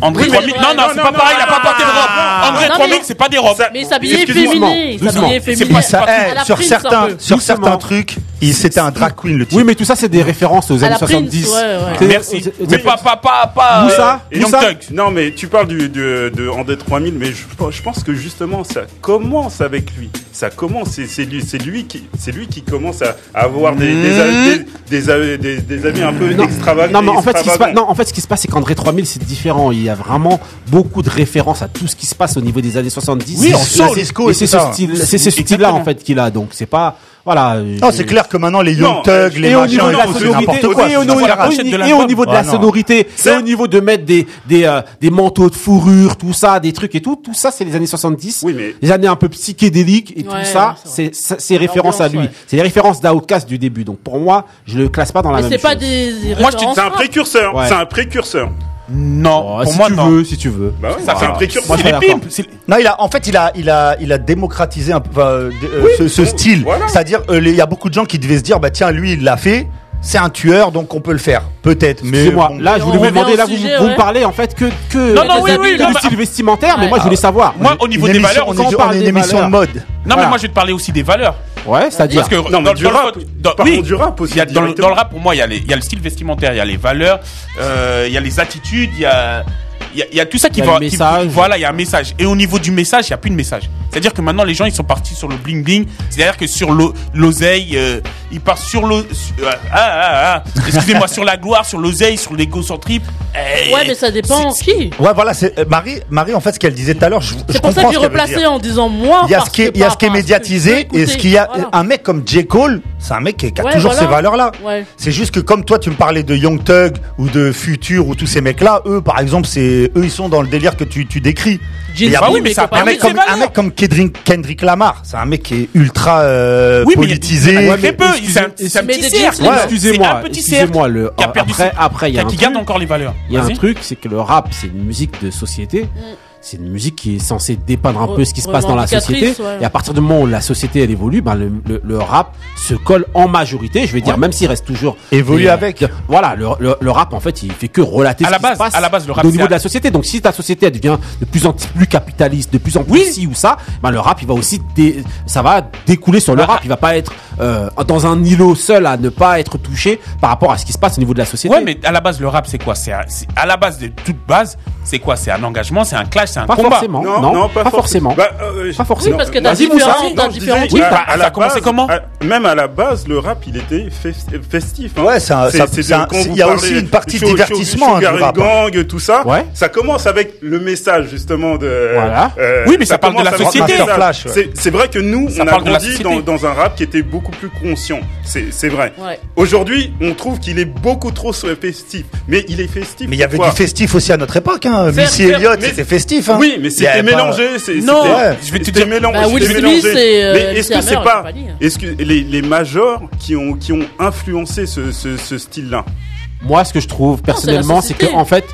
André Oui, mais 3000. ouais, Non, non, non, c'est non, pas non, pareil, il a pas porté de non, robe. André non, 3000, mais- c'est pas des robes. Mais il s'habillait Excuse-moi. féminin. Il Doucement. s'habillait C'est féminin. pas- Ça, pas- eh, sur Prince, certains, un peu. sur Doucement. certains trucs, il- c'était un drag queen le type. Oui, mais tout ça, c'est des références aux années la Prince, 70. ouais, ouais. C'est- Merci. c'est- Mais pas, pas, pas, pas. Moussa euh, Moussa. Non, mais tu parles du, de, de André 3000, mais je, je pense que justement, ça commence avec lui. Ça commence, c'est c'est lui, c'est lui qui, c'est lui qui commence à avoir des, des, des, des, des, des amis un peu Non, extravagants. non, mais en fait, ce qui se passe, non, en fait, ce qui se passe, c'est qu'André 3000, c'est différent. Il y a vraiment beaucoup de références à tout ce qui se passe au niveau des années 70. Oui, en soul. et c'est ce style, c'est ce style-là, en fait, qu'il a. Donc, c'est pas, voilà. Non, c'est clair que maintenant les Young Thugs, les et au machins, niveau de la et tout, c'est sonorité, n'importe quoi. et au niveau, de et l'album. au niveau de la sonorité, et C'est- au niveau de mettre des des euh, des manteaux de fourrure, tout ça, des trucs et tout, tout ça, c'est les années 70. Oui, mais- les années un peu psychédéliques et tout ça, c'est c'est référence à lui. C'est les références d'Outcast du début. Donc pour moi, je le classe pas dans la Mais même c'est pas chose. Moi, références C'est un précurseur. C'est un précurseur. Non, Oh, pour si moi, tu non. veux, si tu veux. Bah ouais, Ça c'est fait un précurseur. C'est les pimps. Non, il a, en fait, il a, il a, il a démocratisé un peu enfin, euh, euh, ce, ce bon, style. voilà. C'est-à-dire, euh, il y a beaucoup de gens qui devaient se dire, bah tiens, lui, il l'a fait c'est un tueur, donc on peut le faire. Peut-être, mais. moi là, je voulais vous demander, là, sujet, vous, ouais. vous, parlez en fait que, que non, non, oui, oui, du non, style vestimentaire, mais moi, je voulais savoir. Moi, au niveau des valeurs, on, parle d'une émission de mode. Non, mais moi, je vais te parler aussi des valeurs. Ouais, c'est-à-dire. Parce que dans, du, dans rap, dans, oui, du rap aussi. Dans, le, rap, pour moi, il y, y, a le style vestimentaire, il y a les valeurs, euh, il y a les attitudes, il y a il y, a tout ça qui y va. Qui, voilà, il y a un message. Et au niveau du message, il n'y a plus de message. C'est-à-dire que maintenant, les gens, ils sont partis sur le bling-bling. C'est-à-dire que sur l'oseille, euh, ils partent sur le. Euh, ah, ah, ah, ah, Excusez-moi, sur la gloire, sur l'oseille, sur l'égocentrisme. Euh, ouais, mais ça dépend qui. Ouais, voilà, c'est euh, Marie, Marie, en fait, ce qu'elle disait tout à l'heure, je C'est pour ça que j'ai replacé en disant moi. Il y a ce qui est, médiatisé et ce qu'il y a. Un mec comme J. Cole c'est un mec qui, a ouais, toujours voilà. ces valeurs-là. Ouais. C'est juste que comme toi, tu me parlais de Young Thug ou de Future ou tous ces mecs-là, eux, par exemple, c'est eux, ils sont dans le délire que tu, tu décris. Il y a oui, mais ça un, mec comme, un mec comme Kendrick, Kendrick Lamar, c'est un mec qui est ultra euh, oui, politisé. Mais il y a, peu, c'est c'est un petit. Excusez-moi, excusez-moi. Après, après, il y a qui garde encore les valeurs. Il y a un truc, c'est que le rap, c'est une musique de société. Mm c'est une musique qui est censée dépeindre un peu ce qui se passe dans la société. Et à partir du moment où la société elle évolue, ben le, le, le rap se colle en majorité. Je vais dire, même s'il reste toujours évolue avec. Voilà, le, le, le rap en fait, il fait que relater à ce la qui base, se passe à la base, le rap, au niveau de la société. Donc si ta société elle devient de plus en plus capitaliste, de plus en plus oui. ou ça, ben le rap il va aussi ça va découler sur le rap. Il va pas être euh, dans un îlot seul à ne pas être touché par rapport à ce qui se passe au niveau de la société. Ouais, mais à la base le rap c'est quoi? C'est à la base de toute base, c'est quoi? C'est un engagement, c'est un clash pas. Forcément. Non, non, pas, forcément. Bah, euh, pas forcément. Oui, parce que t'as différents types. Ça a commencé comment Même à la base, le rap, il était festif. Hein. Ouais, il y a aussi une partie de divertissement. Hein, hein. Gang, tout ça. Ça commence avec le message justement de. Voilà. Euh, oui, mais ça parle de la société. C'est vrai que nous, on a grandi dans un rap qui était beaucoup plus conscient. C'est vrai. Aujourd'hui, on trouve qu'il est beaucoup trop festif. Mais il est festif. Mais il y avait du festif aussi à notre époque. Hein. Missy Elliott, c'était festif. Oui, mais c'était mélangé. Non, ouais. je vais te dire mélan... bah, Will mélangé. Mais est-ce que c'est pas, est-ce que les, majors qui ont qui ont influencé ce, ce, style-là? Moi, ce que je trouve personnellement, c'est que en fait,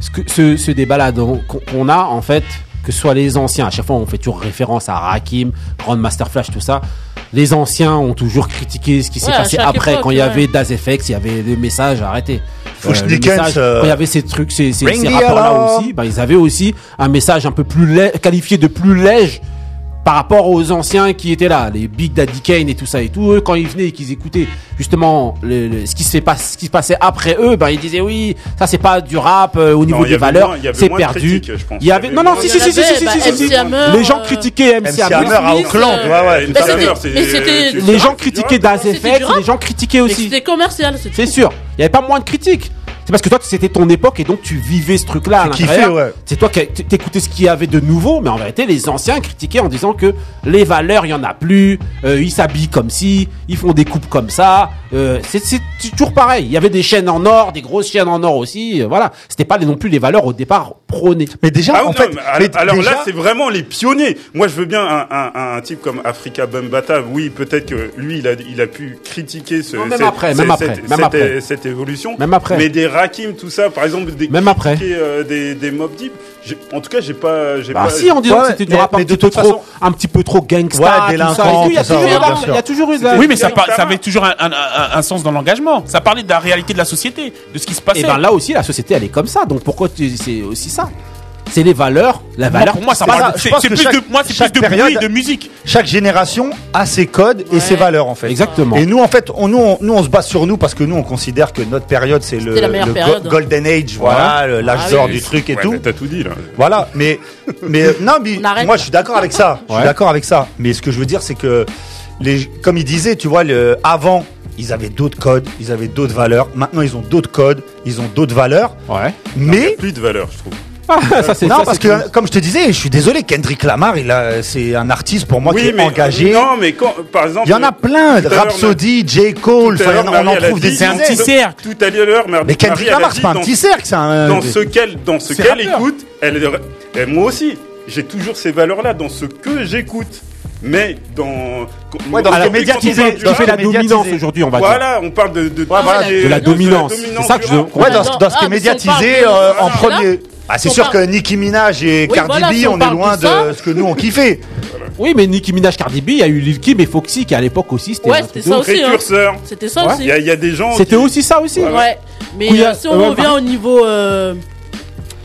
ce, ce, ce débat-là qu'on a en fait, que ce soit les anciens, à chaque fois on fait toujours référence à Rakim, Grandmaster Flash, tout ça. Les anciens ont toujours critiqué ce qui s'est passé après, quand il y avait Das Effects, il y avait des messages, arrêtez. Dickens. Euh, il y avait ces trucs, ces, ces rapports-là aussi, bah, ils avaient aussi un message un peu plus qualifié de plus léger par rapport aux anciens qui étaient là, les Big Daddy Kane et tout ça et tout, eux quand ils venaient et qu'ils écoutaient justement ce, qui se passait après eux, ben ils disaient oui, ça c'est pas du rap euh, au niveau non, des valeurs, c'est perdu. Il y avait non non si si si si si les gens critiquaient MC, MC Hammer, à Auckland, ouais ouais, les gens critiquaient Daz Effect, les gens critiquaient aussi. C'était commercial, c'est sûr. Il n'y avait pas moins de critiques. C'est parce que toi, c'était ton époque et donc tu vivais ce truc-là. C'est ouais. C'est toi qui t'écoutais ce qu'il y avait de nouveau, mais en vérité, les anciens critiquaient en disant que les valeurs, il n'y en a plus, euh, ils s'habillent comme ci, ils font des coupes comme ça. Euh, c'est toujours pareil. Il y avait des chaînes en or, des grosses chaînes en or aussi. Euh, voilà. C'était pas non plus les valeurs au départ mais déjà, ah en fait, alors, là, c'est vraiment les pionniers. Moi, je veux bien un, type comme Africa Bambata. Oui, peut-être que lui, il a, pu critiquer même cette, après, évolution. Même après. Mais des Rakim, tout ça, par exemple, des même après. Euh, des, des Mob Deep. En tout cas, j'ai pas. Bah pas si, en disant que c'était du rap un, petit peu trop, façon... un petit peu trop gangsta, ouais, délinquant. Il y, a toujours eu de la. Oui, mais ça, par, ça avait toujours un, sens dans l'engagement. Ça parlait de la réalité de la société, de ce qui se passait. Et ben là aussi, la société, elle est comme ça. Donc pourquoi c'est aussi ça? c'est les valeurs. La valeur. pour moi, ça. C'est plus de moi, c'est de période, de musique. Chaque génération a ses codes et ses valeurs en fait. Exactement. Et nous, en fait, on, nous, nous, on se base sur nous parce que nous, on considère que notre période, c'est le, hein. golden age, voilà, ah l'âge d'or du truc et ouais, tout. T'as tout dit là. Voilà, mais mais euh, non, mais moi, je suis d'accord avec ça. Je suis d'accord avec ça. Mais ce que je veux dire, c'est que les, comme il disait, tu vois, le, avant, ils avaient d'autres codes, ils avaient d'autres valeurs. Maintenant, ils ont d'autres codes, ils ont d'autres valeurs. Ouais. Mais plus de valeurs, je trouve non, parce que comme je te disais, je suis désolé, Kendrick Lamar, il a, c'est un artiste pour moi qui est engagé. Non, mais par exemple, il y en a plein. Rhapsody, J Cole, on en trouve des. C'est un petit cercle. Tout à l'heure, mais Kendrick Lamar, c'est pas un petit cercle, c'est un. Hein. Dans ce qu'elle, dans ce écoute, elle, moi aussi, j'ai toujours ces valeurs-là dans ce que j'écoute mais dans ouais, dans, la médiatisée, fait la dominance aujourd'hui, on va voilà, on parle de de, la, dominance. C'est ça que je ouais, dans, dans, ce qui est ah, médiatisé euh, en premier. Ah, c'est sûr que Nicki Minaj et Oui, Cardi voilà, B, si on on est loin de ça. ce que nous on kiffait. [LAUGHS] Oui, mais Nicki Minaj, Cardi B, il y a eu Lil Kim et Foxy qui à l'époque aussi c'était. Ouais, un c'était truc ça de- aussi. hein. Précurseur. C'était ça Ouais. aussi. Il y, a- il y a des gens. C'était qui- aussi ça aussi. Ouais. Mais Couilla- euh, si on revient au niveau. euh,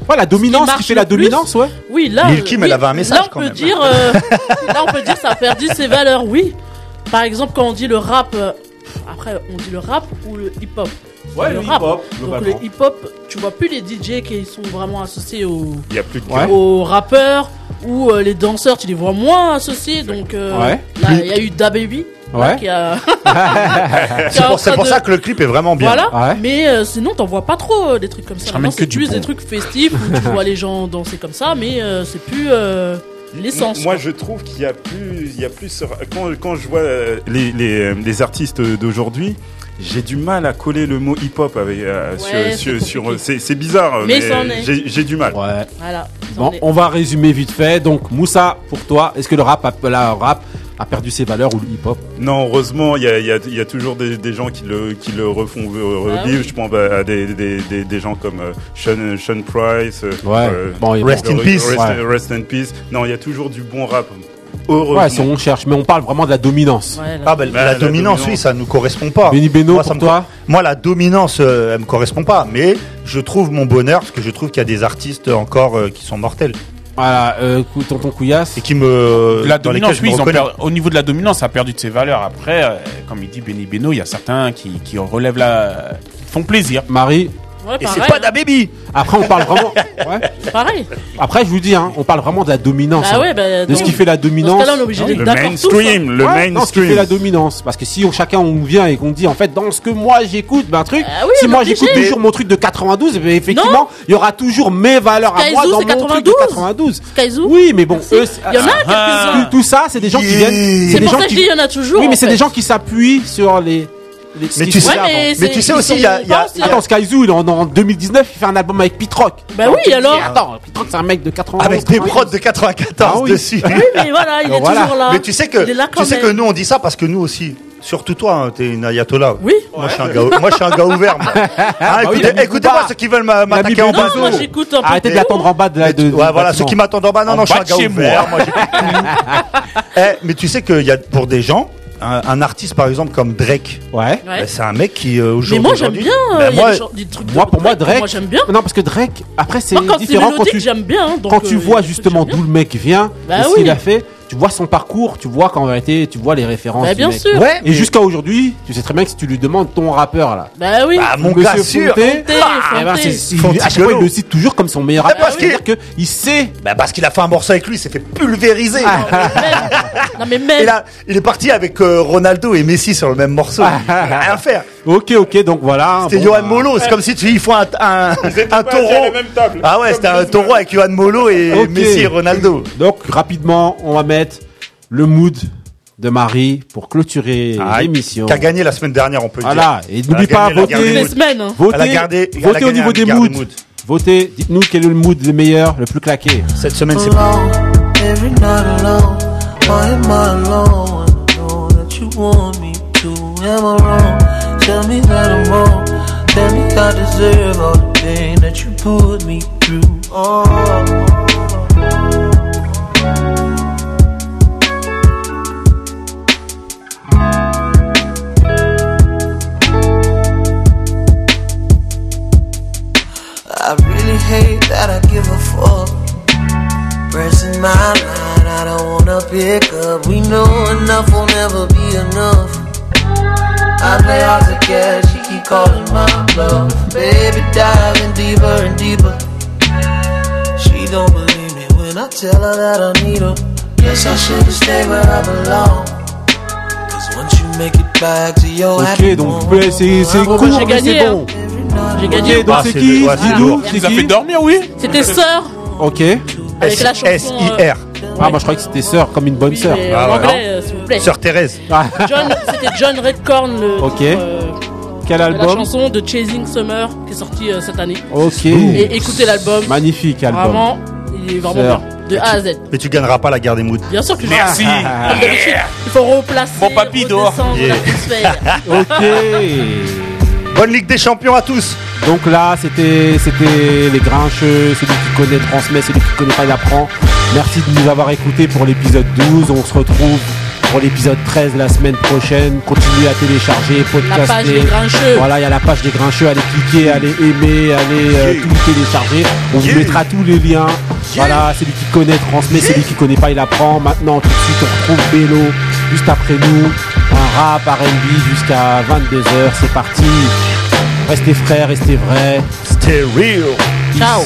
Ouais, la dominance qui fait la plus, dominance, ouais. Oui, là. Lil Kim, oui, elle avait un message Là, on quand peut même. dire. euh, [LAUGHS] là, on peut dire ça a perdu ses valeurs, oui. Par exemple, quand on dit le rap. euh, après, on dit le rap ou le hip-hop? Ouais, le rap. hip-hop, Donc, globalement. le hip-hop, tu vois plus les DJ qui sont vraiment associés au. Il y a plus de Ouais. aux rappeurs ou euh, les danseurs, tu les vois moins associés. Donc euh, Ouais. là, il y a eu Da Baby Ouais. qui a. [LAUGHS] C'est pour, ça que le clip est vraiment bien. Voilà. Ouais. Mais euh, sinon, t'en vois pas trop euh, des trucs comme ça. c'est plus bon. des trucs festifs où tu vois les gens danser comme ça, mais euh, c'est plus euh, l'essence. Moi, je trouve qu'il y a plus, il y a plus. Quand, quand je vois euh, les, les, les artistes d'aujourd'hui, j'ai du mal à coller le mot hip-hop avec euh, Ouais, sur, c'est sur, c'est, c'est bizarre, Mais j'ai, du mal. Ouais. Voilà. Bon, on va résumer vite fait. Donc, Moussa, pour toi, est-ce que le rap, a, la rap a perdu ses valeurs ou le hip-hop? Non, heureusement, il y a, il y, a, il y a toujours des, des gens qui le, qui le refont euh, Ah revivre. oui. Je pense à des, des, des, des gens comme euh, Sean, Sean Price. euh, Ouais. Bon, Rest in peace. Rest, Ouais. rest in peace. Non, il y a toujours du bon rap. Heureusement. Ouais, si on cherche, mais on parle vraiment de la dominance. Ouais, là. Ah ben, Bah, la, la dominance, dominance. oui, ça nous correspond pas. Benny Beno, moi, pour ça me toi Moi, la dominance, euh, elle me correspond pas. Mais je trouve mon bonheur parce que je trouve qu'il y a des artistes encore euh, qui sont mortels Voilà, euh, tonton Couillasse. et qui me. La dans lesquels dominance, oui, ils ont reconnais. per- au niveau de la dominance, ça a perdu de ses valeurs. Après, euh, comme il dit Benny Beno, il y a certains qui, qui relèvent la. qui font plaisir. Marie. Ouais, Et pareil, c'est pas hein. da baby. Après, on parle vraiment. [LAUGHS] Ouais. Pareil. Après, je vous dis, hein, on parle vraiment de la dominance. Bah hein. ouais, bah, de ce qui fait la Dans ce dominance. cas-là, on est obligé d'être Le tous. hein. mainstream, le Ouais, non, ce qui fait mainstream. la dominance. Parce que si on, chacun on vient et qu'on dit en fait dans ce que moi j'écoute, ben un truc. Ah oui, si moi j'écoute toujours mon truc de 92, eh ben, effectivement, il y aura toujours mes valeurs à moi dans mon truc de 92. Skyzoo. Oui, mais bon, eux, Il y en a ah, quelques-uns. tout, tout ça, c'est des gens qui viennent. C'est des pour gens ça que je dis, il y en a toujours. Oui, mais c'est des gens qui s'appuient sur les. Mais tu sais- fait Ouais, avant. mais, Mais tu sais aussi, il y a- il y a- il Attends, Skyzoo, en, en 2019, il fait un album avec Pitrock. Bah oui, alors Attends, Pitrock, c'est un mec de 91. Avec des prods de 94 Ah oui. dessus. Oui, mais voilà, il [LAUGHS] est Voilà. toujours là. Mais tu sais que, tu sais que nous on dit ça parce que nous aussi, surtout toi, hein, t'es une ayatollah. Oui. Moi, je suis un gars, moi je suis un gars ouvert. moi. [LAUGHS] Ah, Bah oui, écoutez, il a mis écoutez-moi ceux qui veulent m'attaquer en bas. Non, moi. Arrêtez de l'attendre en bas de la. De, ouais, voilà, ceux qui m'attendent en bas, non, En non, je suis un gars ouvert. moi. Moi. [LAUGHS] Eh, mais tu sais qu'il y a pour des gens, un, un artiste par exemple comme Drake, Ouais. Ouais. bah, c'est un mec qui euh, Mais aujourd'hui. moi j'aime bien. bah, euh, moi, des gens- des trucs de Moi, pour moi, Drake. Moi j'aime bien. Non, parce que Drake, après, c'est différent quand tu, j'aime bien. hein, donc, quand tu euh, vois justement d'où le mec vient, Bah et ce qu'il a fait, tu vois son parcours, tu vois qu'en vérité, tu vois les références. Bah, bien mec. sûr. Ouais, Et jusqu'à aujourd'hui, tu sais très bien que si tu lui demandes ton rappeur là, Bah oui. Bah, mon gars sûr. Fonté, Fonté, eh ben, à chaque fois, il le cite toujours comme son meilleur Ah, rappeur. parce qu'il sait. Bah parce qu'il a fait un morceau avec lui, il s'est fait pulvériser. Non mais même. Il, a- il est parti avec euh, Ronaldo et Messi sur le même morceau. Il a rien à faire. Ok, ok, donc voilà. C'était Bon, Johan bah, Molo. C'est comme si tu ils font un, un, un taureau. la même table. Ah ouais, c'était un taureau avec Johan Molo et. Messi et Ronaldo. Donc rapidement, on va mettre le mood de Marie pour clôturer Ah, l'émission. Qui a gagné la semaine dernière, on peut le Voilà, dire. et n'oublie pas moods. semaines. hein. Votez, votez au niveau des moods. mood. Votez, dites-nous quel est le mood le meilleur, le plus claqué. Cette semaine, c'est wrong? Tell me that I'm wrong. Tell me I deserve all the pain that you put me through. Oh. We know enough will never be enough. I play hard to get, she keep calling my bluff. Baby, diving deeper and deeper. She don't believe me when I tell her that I need her. Guess I should've stayed where I belong. Cause once you make it back to your Ok, donc home, ouais, c'est c'est court, j'ai mais gagné, c'est bon. J'ai gagné. Ok, donc Ah, c'est c'est qui le- ouais, c'est Dis-nous, lourd. c'est vous a fait qui dormir, oui C'était sœur Ok. avec la chanson. S-I-R. Ah, moi je croyais que c'était sœur, comme une bonne Oui, sœur. mais Ah en ouais. anglais, euh, s'il vous plaît. Sœur Thérèse. Ah, John, c'était John Redcorn, le [LAUGHS] Ok. titre, euh, quel de la album chanson de Chasing Summer qui est sorti euh, cette année. Ok. Et écoutez l'album. Magnifique album. Vraiment, il est vraiment Sœur. bien. De A à Z. Mais tu gagneras pas la guerre des moods. Bien sûr que je Merci. D'habitude, il faut replacer. Mon papy dehors. redescendre Yeah. l'atmosphère. [LAUGHS] Ok. Bonne Ligue des Champions à tous. Donc là, c'était c'était les grincheux, celui qui connaît transmet, celui qui connaît pas il apprend. Merci de nous avoir écoutés pour l'épisode 12. On se retrouve pour l'épisode 13 la semaine prochaine. Continuez à télécharger, podcaster. page des Grincheux. Voilà, il y a la page des Grincheux. Allez cliquer, allez aimer, allez euh, tout télécharger. On vous mettra tous les liens. Voilà, celui qui connaît transmet, celui qui connaît pas il apprend. Maintenant, tout de suite, on retrouve Bélo juste après nous. Un rap R&B jusqu'à 22h. C'est parti. Restez frères, restez vrais. Stay real. Ciao.